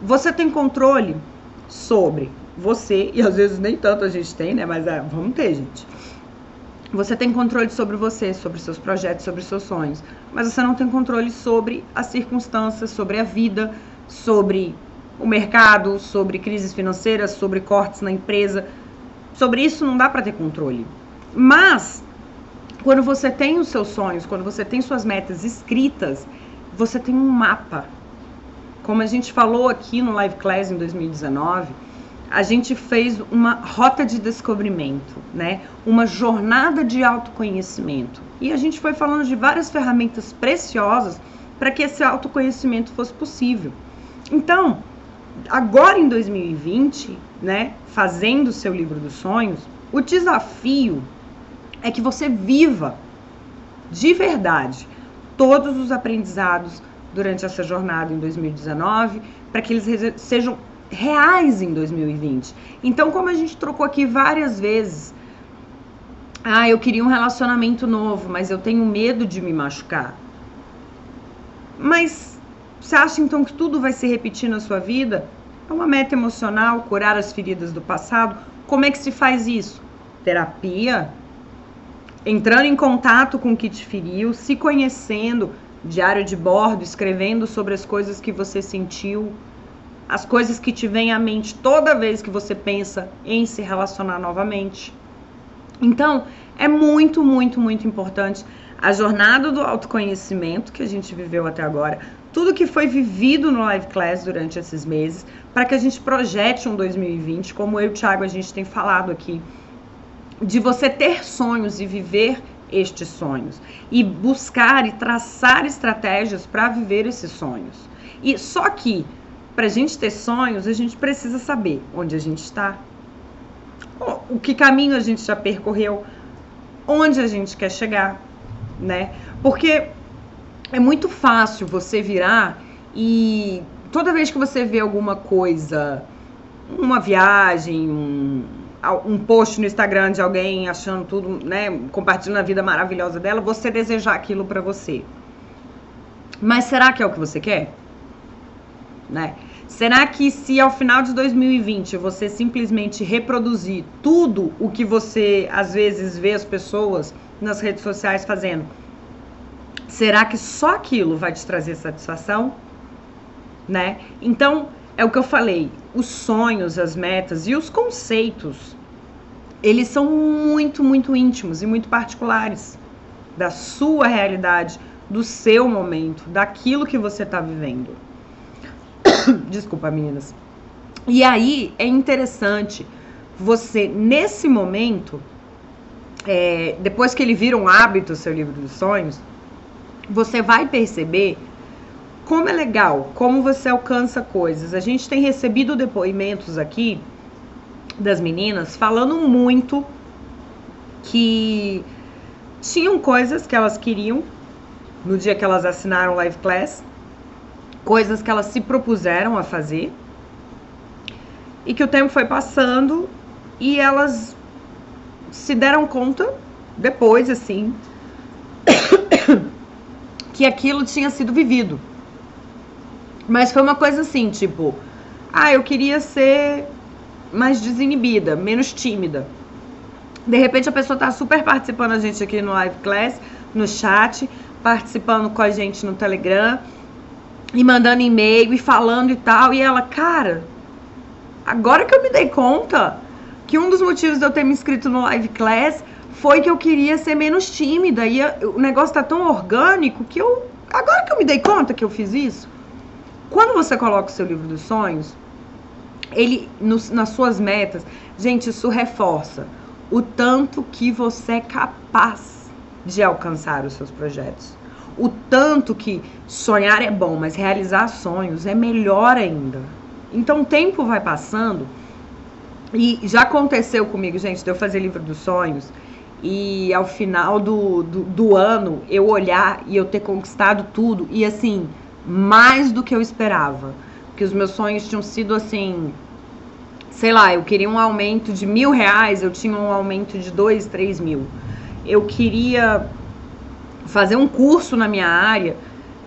Speaker 1: você tem controle sobre você, e às vezes nem tanto a gente tem, né? Mas é, vamos ter, gente. Você tem controle sobre você, sobre seus projetos, sobre seus sonhos, mas você não tem controle sobre as circunstâncias, sobre a vida, sobre o mercado, sobre crises financeiras, sobre cortes na empresa. Sobre isso não dá para ter controle. Mas quando você tem os seus sonhos, quando você tem suas metas escritas, você tem um mapa. Como a gente falou aqui no Live Class em 2019, a gente fez uma rota de descobrimento, né? Uma jornada de autoconhecimento. E a gente foi falando de várias ferramentas preciosas para que esse autoconhecimento fosse possível. Então, agora em 2020, né, fazendo o seu livro dos sonhos, o desafio é que você viva de verdade todos os aprendizados durante essa jornada em 2019, para que eles sejam reais em 2020. Então, como a gente trocou aqui várias vezes, ah, eu queria um relacionamento novo, mas eu tenho medo de me machucar. Mas você acha então que tudo vai se repetir na sua vida? É uma meta emocional, curar as feridas do passado. Como é que se faz isso? Terapia, entrando em contato com o que te feriu, se conhecendo, diário de bordo, escrevendo sobre as coisas que você sentiu, as coisas que te vêm à mente toda vez que você pensa em se relacionar novamente. Então, é muito, muito, muito importante a jornada do autoconhecimento que a gente viveu até agora, tudo que foi vivido no Live Class durante esses meses, para que a gente projete um 2020, como eu e o Thiago a gente tem falado aqui de você ter sonhos e viver estes sonhos e buscar e traçar estratégias para viver esses sonhos. E só que para a gente ter sonhos, a gente precisa saber onde a gente está, o que caminho a gente já percorreu, onde a gente quer chegar, né? Porque é muito fácil você virar e toda vez que você vê alguma coisa, uma viagem, um, um post no Instagram de alguém achando tudo, né, compartilhando a vida maravilhosa dela, você desejar aquilo para você. Mas será que é o que você quer? Né? Será que se ao final de 2020 você simplesmente reproduzir tudo o que você às vezes vê as pessoas nas redes sociais fazendo, será que só aquilo vai te trazer satisfação? Né? Então, é o que eu falei, os sonhos, as metas e os conceitos, eles são muito, muito íntimos e muito particulares da sua realidade, do seu momento, daquilo que você está vivendo. Desculpa, meninas. E aí é interessante você, nesse momento, é, depois que ele vira um hábito, seu livro dos sonhos, você vai perceber como é legal, como você alcança coisas. A gente tem recebido depoimentos aqui das meninas falando muito que tinham coisas que elas queriam no dia que elas assinaram Live Class, coisas que elas se propuseram a fazer e que o tempo foi passando e elas se deram conta depois, assim, que aquilo tinha sido vivido. Mas foi uma coisa assim, tipo, ah, eu queria ser mais desinibida, menos tímida. De repente a pessoa tá super participando a gente aqui no live class, no chat, participando com a gente no Telegram. e mandando e-mail e falando e tal. E ela, cara, agora que eu me dei conta que um dos motivos de eu ter me inscrito no Live Class foi que eu queria ser menos tímida. E o negócio tá tão orgânico que eu. Agora que eu me dei conta que eu fiz isso. Quando você coloca o seu livro dos sonhos, ele nas suas metas, gente, isso reforça o tanto que você é capaz de alcançar os seus projetos. O tanto que sonhar é bom, mas realizar sonhos é melhor ainda. Então o tempo vai passando e já aconteceu comigo, gente, de eu fazer livro dos sonhos e ao final do, do, do ano eu olhar e eu ter conquistado tudo e assim, mais do que eu esperava. Porque os meus sonhos tinham sido assim, sei lá, eu queria um aumento de mil reais, eu tinha um aumento de dois, três mil. Eu queria fazer um curso na minha área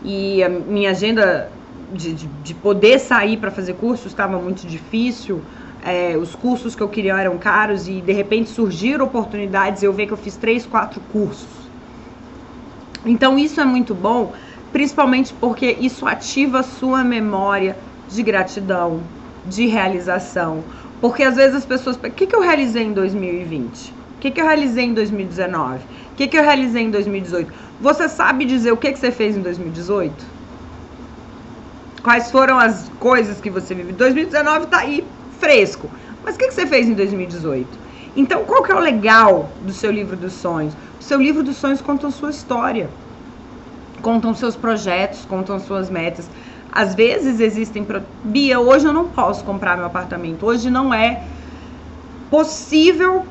Speaker 1: e a minha agenda de, de, de poder sair para fazer curso estava muito difícil. É, os cursos que eu queria eram caros e de repente surgiram oportunidades eu vi que eu fiz três, quatro cursos. Então isso é muito bom, principalmente porque isso ativa a sua memória de gratidão, de realização. Porque às vezes as pessoas. O que, que eu realizei em 2020? O que, que eu realizei em 2019? O que, que eu realizei em 2018? Você sabe dizer o que, que você fez em 2018? Quais foram as coisas que você vive? 2019 tá aí, fresco. Mas o que, que você fez em 2018? Então, qual que é o legal do seu livro dos sonhos? O seu livro dos sonhos conta a sua história. Contam seus projetos, contam suas metas. Às vezes existem. Pro... Bia, hoje eu não posso comprar meu apartamento. Hoje não é possível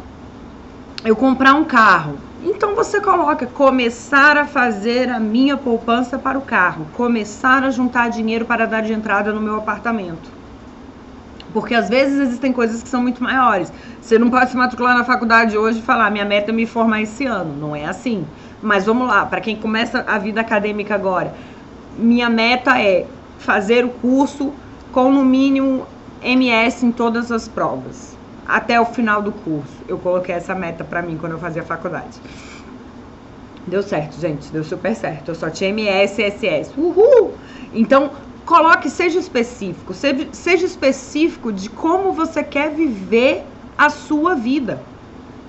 Speaker 1: eu comprar um carro. Então você coloca começar a fazer a minha poupança para o carro, começar a juntar dinheiro para dar de entrada no meu apartamento. Porque às vezes existem coisas que são muito maiores. Você não pode se matricular na faculdade hoje e falar, minha meta é me formar esse ano. Não é assim. Mas vamos lá, para quem começa a vida acadêmica agora, minha meta é fazer o curso com no mínimo MS em todas as provas até o final do curso. Eu coloquei essa meta para mim quando eu fazia faculdade. Deu certo, gente, deu super certo. Eu só tinha MS e SS. Uhul! Então, coloque, seja específico, seja, seja específico de como você quer viver a sua vida,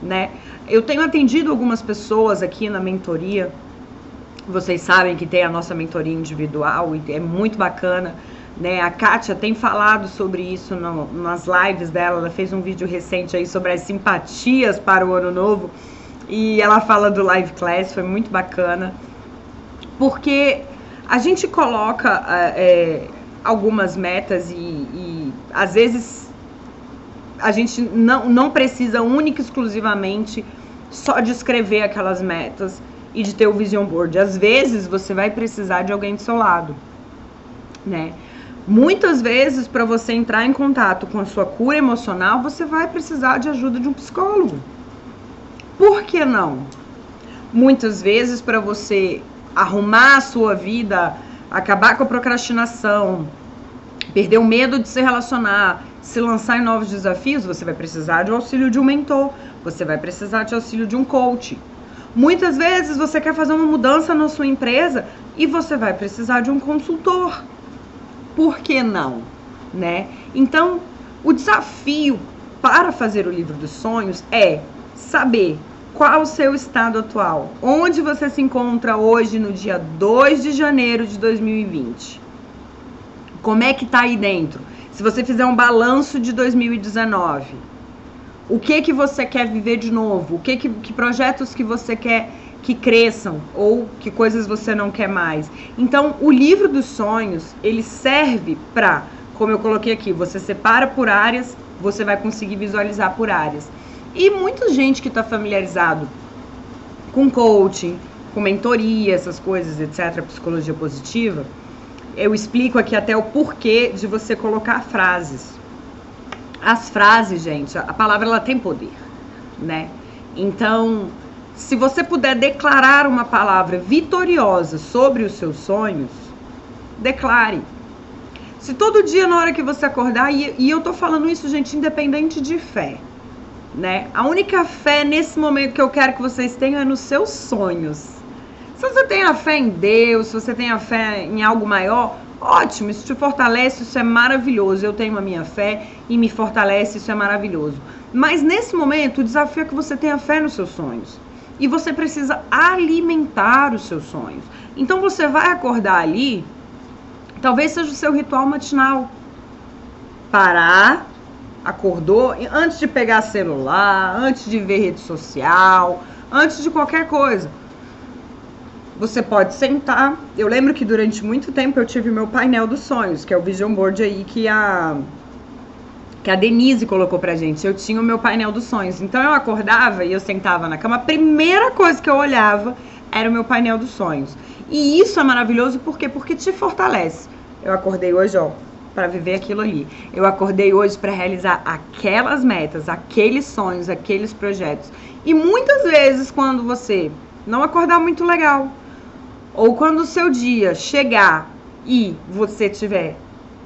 Speaker 1: né? Eu tenho atendido algumas pessoas aqui na mentoria. Vocês sabem que tem a nossa mentoria individual e é muito bacana né? A Kátia tem falado sobre isso no, nas lives dela. Ela fez um vídeo recente aí sobre as simpatias para o ano novo. E ela fala do live class, foi muito bacana. Porque a gente coloca é, algumas metas e, e às vezes a gente não, não precisa única e exclusivamente só de escrever aquelas metas e de ter o vision board. Às vezes você vai precisar de alguém do seu lado, né? Muitas vezes, para você entrar em contato com a sua cura emocional, você vai precisar de ajuda de um psicólogo. Por que não? Muitas vezes, para você arrumar a sua vida, acabar com a procrastinação, perder o medo de se relacionar, se lançar em novos desafios, você vai precisar de auxílio de um mentor, você vai precisar de auxílio de um coach. Muitas vezes você quer fazer uma mudança na sua empresa e você vai precisar de um consultor por que não, né? Então, o desafio para fazer o livro dos sonhos é saber qual o seu estado atual, onde você se encontra hoje no dia 2 de janeiro de 2020. Como é que tá aí dentro? Se você fizer um balanço de 2019, o que que você quer viver de novo? O que que, que projetos que você quer que cresçam ou que coisas você não quer mais. Então, o livro dos sonhos, ele serve para, como eu coloquei aqui, você separa por áreas, você vai conseguir visualizar por áreas. E muita gente que está familiarizado com coaching, com mentoria, essas coisas, etc., psicologia positiva, eu explico aqui até o porquê de você colocar frases. As frases, gente, a palavra ela tem poder, né? Então, se você puder declarar uma palavra vitoriosa sobre os seus sonhos, declare. Se todo dia na hora que você acordar, e, e eu tô falando isso, gente, independente de fé, né? A única fé nesse momento que eu quero que vocês tenham é nos seus sonhos. Se você tem a fé em Deus, se você tem a fé em algo maior, Ótimo, isso te fortalece, isso é maravilhoso. Eu tenho a minha fé e me fortalece, isso é maravilhoso. Mas nesse momento, o desafio é que você tenha fé nos seus sonhos. E você precisa alimentar os seus sonhos. Então você vai acordar ali, talvez seja o seu ritual matinal. Parar, acordou, antes de pegar celular, antes de ver rede social, antes de qualquer coisa. Você pode sentar. Eu lembro que durante muito tempo eu tive meu painel dos sonhos, que é o vision board aí que a que a Denise colocou pra gente. Eu tinha o meu painel dos sonhos. Então eu acordava e eu sentava na cama, a primeira coisa que eu olhava era o meu painel dos sonhos. E isso é maravilhoso por quê? Porque te fortalece. Eu acordei hoje, ó, para viver aquilo ali. Eu acordei hoje para realizar aquelas metas, aqueles sonhos, aqueles projetos. E muitas vezes quando você não acordar muito legal, ou quando o seu dia chegar e você tiver,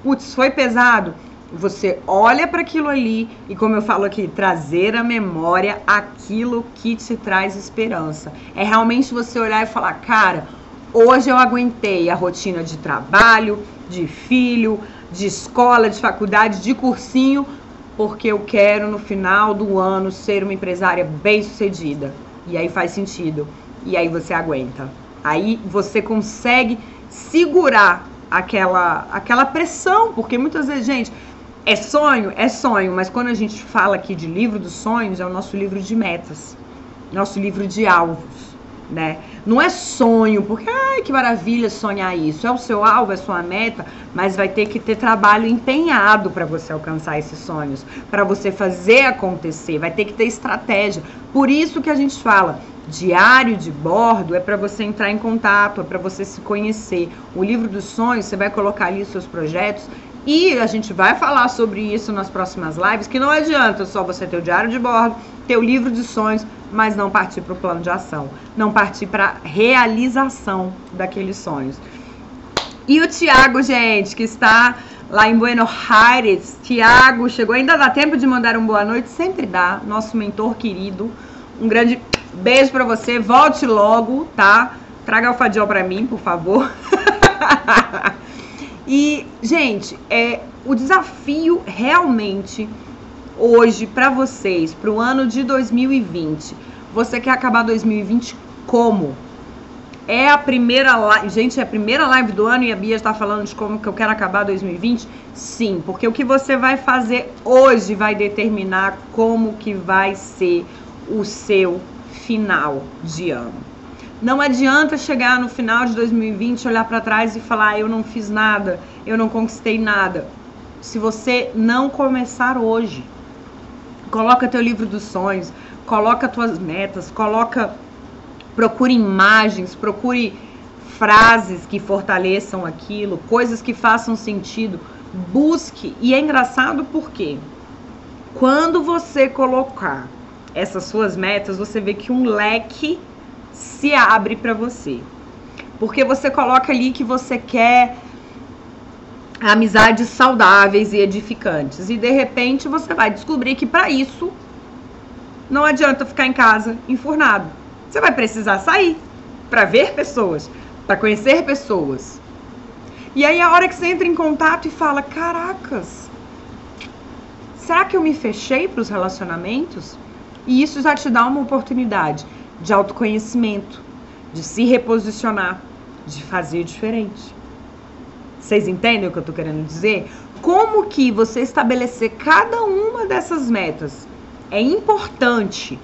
Speaker 1: putz, foi pesado, você olha para aquilo ali e, como eu falo aqui, trazer à memória aquilo que te traz esperança. É realmente você olhar e falar, cara, hoje eu aguentei a rotina de trabalho, de filho, de escola, de faculdade, de cursinho, porque eu quero no final do ano ser uma empresária bem-sucedida. E aí faz sentido. E aí você aguenta. Aí você consegue segurar aquela aquela pressão, porque muitas vezes, gente, é sonho? É sonho, mas quando a gente fala aqui de livro dos sonhos, é o nosso livro de metas, nosso livro de alvos, né? Não é sonho, porque ai que maravilha sonhar isso. É o seu alvo, é sua meta, mas vai ter que ter trabalho empenhado para você alcançar esses sonhos, para você fazer acontecer, vai ter que ter estratégia. Por isso que a gente fala, diário de bordo é para você entrar em contato, é para você se conhecer. O livro dos sonhos, você vai colocar ali os seus projetos e a gente vai falar sobre isso nas próximas lives, que não adianta só você ter o diário de bordo, ter o livro de sonhos, mas não partir para o plano de ação, não partir para realização daqueles sonhos. E o Tiago, gente, que está lá em Buenos Aires. Tiago, chegou, ainda dá tempo de mandar um boa noite? Sempre dá, nosso mentor querido. Um grande beijo para você, volte logo, tá? Traga alfadiol para mim, por favor. E, gente, é o desafio realmente hoje para vocês, para o ano de 2020. Você quer acabar 2020 como? É a primeira live, gente, é a primeira live do ano e a Bia está falando de como que eu quero acabar 2020? Sim, porque o que você vai fazer hoje vai determinar como que vai ser o seu final de ano. Não adianta chegar no final de 2020, olhar para trás e falar: eu não fiz nada, eu não conquistei nada. Se você não começar hoje, coloca teu livro dos sonhos, coloca tuas metas, coloca, procure imagens, procure frases que fortaleçam aquilo, coisas que façam sentido. Busque. E é engraçado porque quando você colocar essas suas metas, você vê que um leque se abre para você. Porque você coloca ali que você quer amizades saudáveis e edificantes. E de repente você vai descobrir que para isso não adianta ficar em casa enfurnado. Você vai precisar sair para ver pessoas, para conhecer pessoas. E aí a hora que você entra em contato e fala: "Caracas, será que eu me fechei para os relacionamentos?" E isso já te dá uma oportunidade de autoconhecimento, de se reposicionar, de fazer diferente. Vocês entendem o que eu estou querendo dizer? Como que você estabelecer cada uma dessas metas é importante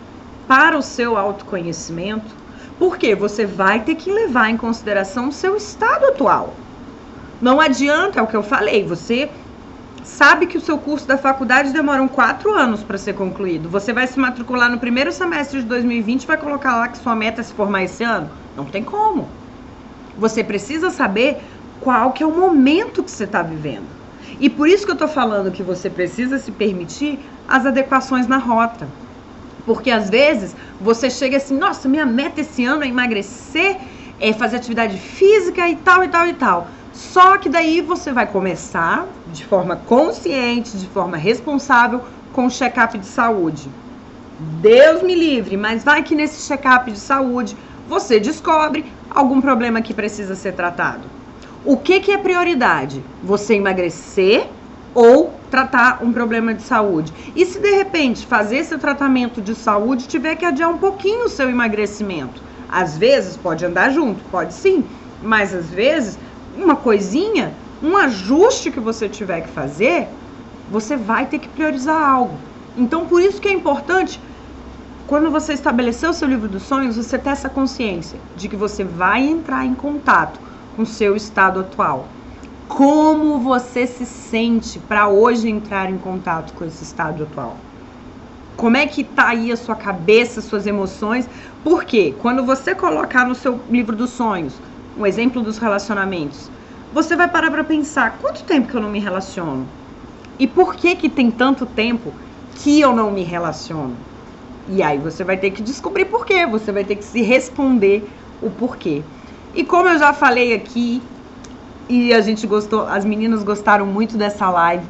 Speaker 1: para o seu autoconhecimento, porque você vai ter que levar em consideração o seu estado atual. Não adianta, é o que eu falei, você sabe que o seu curso da faculdade demora quatro anos para ser concluído. Você vai se matricular no primeiro semestre de 2020 e vai colocar lá que sua meta é se formar esse ano? Não tem como. Você precisa saber qual que é o momento que você está vivendo. E por isso que eu estou falando que você precisa se permitir as adequações na rota. Porque às vezes você chega assim, nossa, minha meta esse ano é emagrecer, é fazer atividade física e tal e tal e tal. Só que daí você vai começar de forma consciente, de forma responsável, com o check-up de saúde. Deus me livre, mas vai que nesse check-up de saúde você descobre algum problema que precisa ser tratado. O que, que é prioridade? Você emagrecer ou tratar um problema de saúde. E se de repente fazer esse tratamento de saúde tiver que adiar um pouquinho o seu emagrecimento? Às vezes pode andar junto, pode sim, mas às vezes uma coisinha, um ajuste que você tiver que fazer, você vai ter que priorizar algo. Então por isso que é importante quando você estabeleceu o seu livro dos sonhos, você ter essa consciência de que você vai entrar em contato com o seu estado atual. Como você se sente para hoje entrar em contato com esse estado atual? Como é que tá aí a sua cabeça, suas emoções? Porque quando você colocar no seu livro dos sonhos um exemplo dos relacionamentos, você vai parar para pensar, quanto tempo que eu não me relaciono? E por que que tem tanto tempo que eu não me relaciono? E aí você vai ter que descobrir por quê, você vai ter que se responder o porquê. E como eu já falei aqui, e a gente gostou, as meninas gostaram muito dessa live,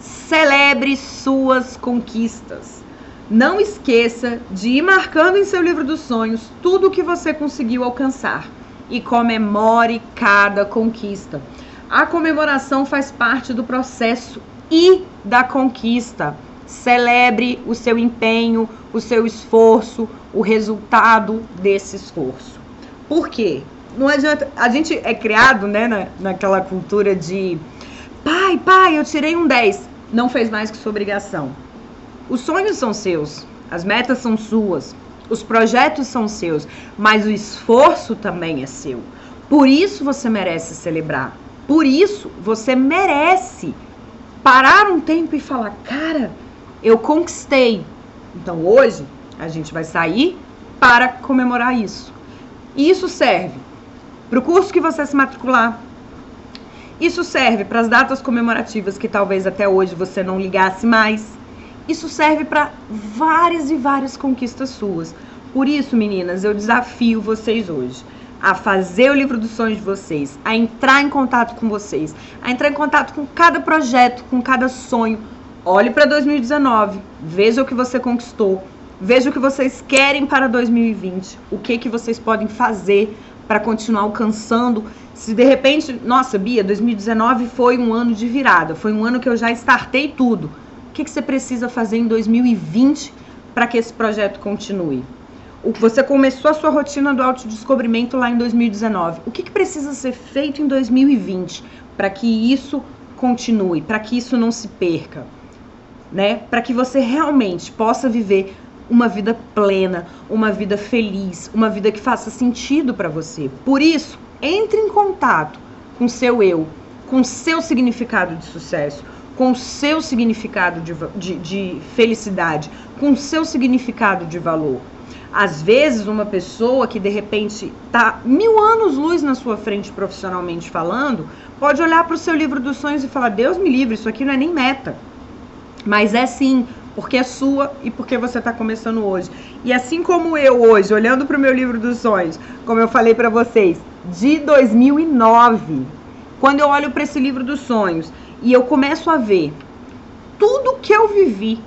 Speaker 1: celebre suas conquistas. Não esqueça de ir marcando em seu livro dos sonhos tudo o que você conseguiu alcançar e comemore cada conquista. A comemoração faz parte do processo e da conquista. Celebre o seu empenho, o seu esforço, o resultado desse esforço. Por quê? Não adianta. A gente é criado, né, na, naquela cultura de pai, pai, eu tirei um 10. Não fez mais que sua obrigação. Os sonhos são seus, as metas são suas, os projetos são seus, mas o esforço também é seu. Por isso você merece celebrar. Por isso você merece parar um tempo e falar: cara, eu conquistei. Então hoje a gente vai sair para comemorar isso. E isso serve para o curso que você se matricular. Isso serve para as datas comemorativas que talvez até hoje você não ligasse mais. Isso serve para várias e várias conquistas suas. Por isso, meninas, eu desafio vocês hoje a fazer o livro dos sonhos de vocês, a entrar em contato com vocês, a entrar em contato com cada projeto, com cada sonho, Olhe para 2019, veja o que você conquistou, veja o que vocês querem para 2020, o que que vocês podem fazer para continuar alcançando. Se de repente, nossa, Bia, 2019 foi um ano de virada, foi um ano que eu já startei tudo. Que, que você precisa fazer em 2020 para que esse projeto continue? Você começou a sua rotina do autodescobrimento lá em 2019. O que, que precisa ser feito em 2020 para que isso continue, para que isso não se perca? né? Para que você realmente possa viver uma vida plena, uma vida feliz, uma vida que faça sentido para você. Por isso, entre em contato com seu eu, com seu significado de sucesso, com seu significado de, de, de felicidade, com seu significado de valor. Às vezes, uma pessoa que de repente está mil anos luz na sua frente profissionalmente falando, pode olhar para o seu livro dos sonhos e falar: Deus me livre, isso aqui não é nem meta. Mas é sim, porque é sua e porque você está começando hoje. E assim como eu hoje, olhando para o meu livro dos sonhos, como eu falei para vocês, de 2009, quando eu olho para esse livro dos sonhos e eu começo a ver tudo que eu vivi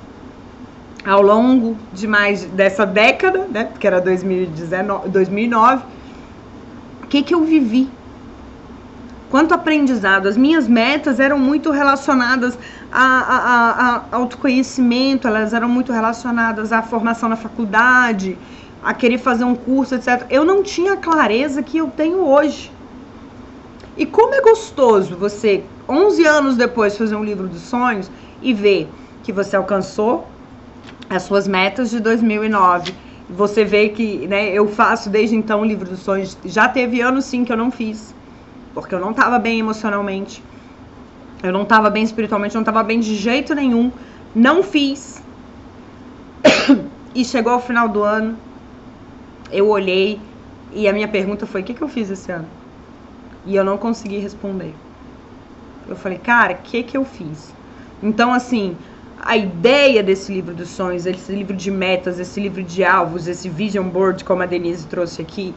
Speaker 1: ao longo de mais dessa década, né, que era 2019, 2009, o que que eu vivi? Quanto aprendizado, as minhas metas eram muito relacionadas a, a, a, autoconhecimento, elas eram muito relacionadas à formação na faculdade, a querer fazer um curso, etc. Eu não tinha a clareza que eu tenho hoje. E como é gostoso você, 11 anos depois, fazer um livro dos sonhos e ver que você alcançou as suas metas de 2009. Você vê que né, eu faço desde então o livro dos sonhos. Já teve anos sim que eu não fiz, porque eu não estava bem emocionalmente eu não estava bem espiritualmente, não estava bem de jeito nenhum. Não fiz. e chegou ao final do ano, eu olhei e a minha pergunta foi: o que, que eu fiz esse ano? E eu não consegui responder. Eu falei, cara, o que, que eu fiz? Então, assim, a ideia desse livro dos sonhos, esse livro de metas, esse livro de alvos, esse vision board, como a Denise trouxe aqui,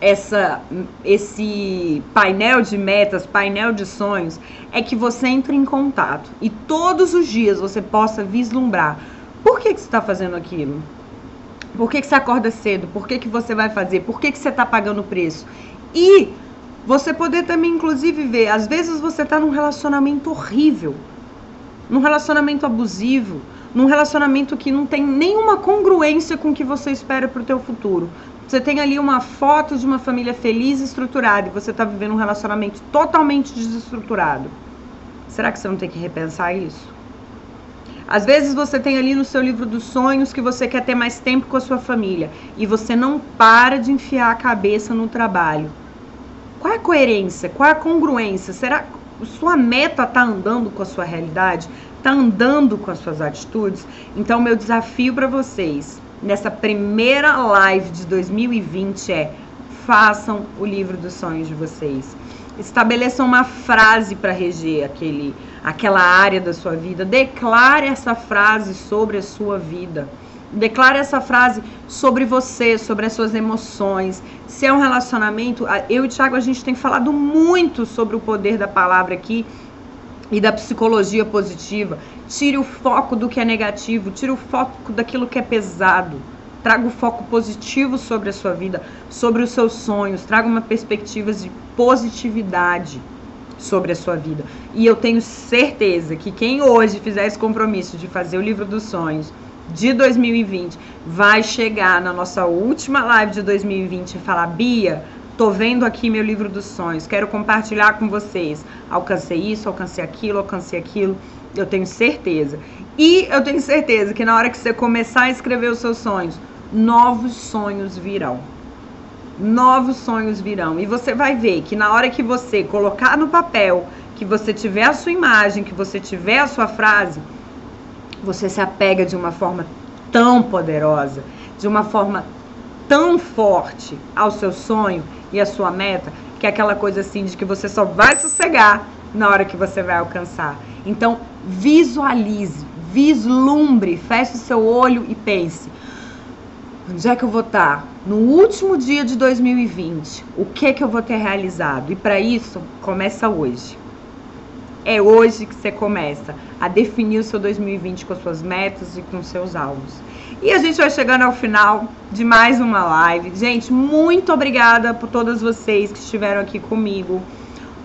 Speaker 1: essa, esse painel de metas, painel de sonhos, é que você entre em contato e todos os dias você possa vislumbrar por que, que você está fazendo aquilo. Por que, que você acorda cedo? Por que, que você vai fazer? Por que, que você está pagando o preço? E Você poder também, inclusive, ver, às vezes você está num relacionamento horrível, num relacionamento abusivo, num relacionamento que não tem nenhuma congruência com o que você espera para o teu futuro. Você tem ali uma foto de uma família feliz e estruturada e você está vivendo um relacionamento totalmente desestruturado. Será que você não tem que repensar isso? Às vezes você tem ali no seu livro dos sonhos que você quer ter mais tempo com a sua família e você não para de enfiar a cabeça no trabalho. Qual a coerência? Qual a congruência? Será que sua meta está andando com a sua realidade? Está andando com as suas atitudes? Então, meu desafio para vocês nessa primeira live de 2020 é: façam o livro dos sonhos de vocês. Estabeleçam uma frase para reger aquele, aquela área da sua vida. Declare essa frase sobre a sua vida. Declare essa frase sobre você, sobre as suas emoções. Se é um relacionamento, eu e o Thiago, a gente tem falado muito sobre o poder da palavra aqui e da psicologia positiva. Tire o foco do que é negativo, tire o foco daquilo que é pesado. Traga o foco positivo sobre a sua vida, sobre os seus sonhos. Traga uma perspectiva de positividade sobre a sua vida. E eu tenho certeza que quem hoje fizer esse compromisso de fazer o livro dos sonhos, de 2020 vai chegar na nossa última live de 2020 e falar: Bia, tô vendo aqui meu livro dos sonhos, quero compartilhar com vocês. Alcancei isso, alcancei aquilo, alcancei aquilo. Eu tenho certeza. E eu tenho certeza que na hora que você começar a escrever os seus sonhos, novos sonhos virão. Novos sonhos virão. E você vai ver que na hora que você colocar no papel, que você tiver a sua imagem, que você tiver a sua frase, você se apega de uma forma tão poderosa, de uma forma tão forte ao seu sonho e à sua meta, que é aquela coisa assim de que você só vai sossegar na hora que você vai alcançar. Então, visualize, vislumbre, feche o seu olho e pense: onde é que eu vou estar? No último dia de 2020, o que é que eu vou ter realizado? E para isso, começa hoje. É hoje que você começa a definir o seu 2020 com suas metas e com seus alvos. E a gente vai chegando ao final de mais uma live. Gente, muito obrigada por todas vocês que estiveram aqui comigo.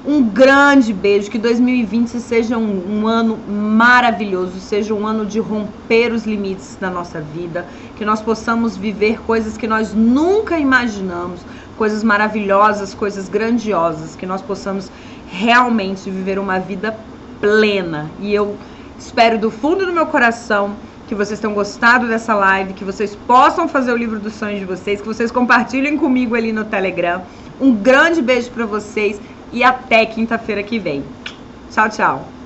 Speaker 1: Um grande beijo, que 2020 seja um, um, ano maravilhoso, seja um ano de romper os limites da nossa vida, que nós possamos viver coisas que nós nunca imaginamos, coisas maravilhosas, coisas grandiosas, que nós possamos realmente viver uma vida plena. E eu espero do fundo do meu coração que vocês tenham gostado dessa live, que vocês possam fazer o livro dos sonhos de vocês, que vocês compartilhem comigo ali no Telegram. Um grande beijo para vocês e até quinta-feira que vem. Tchau, tchau.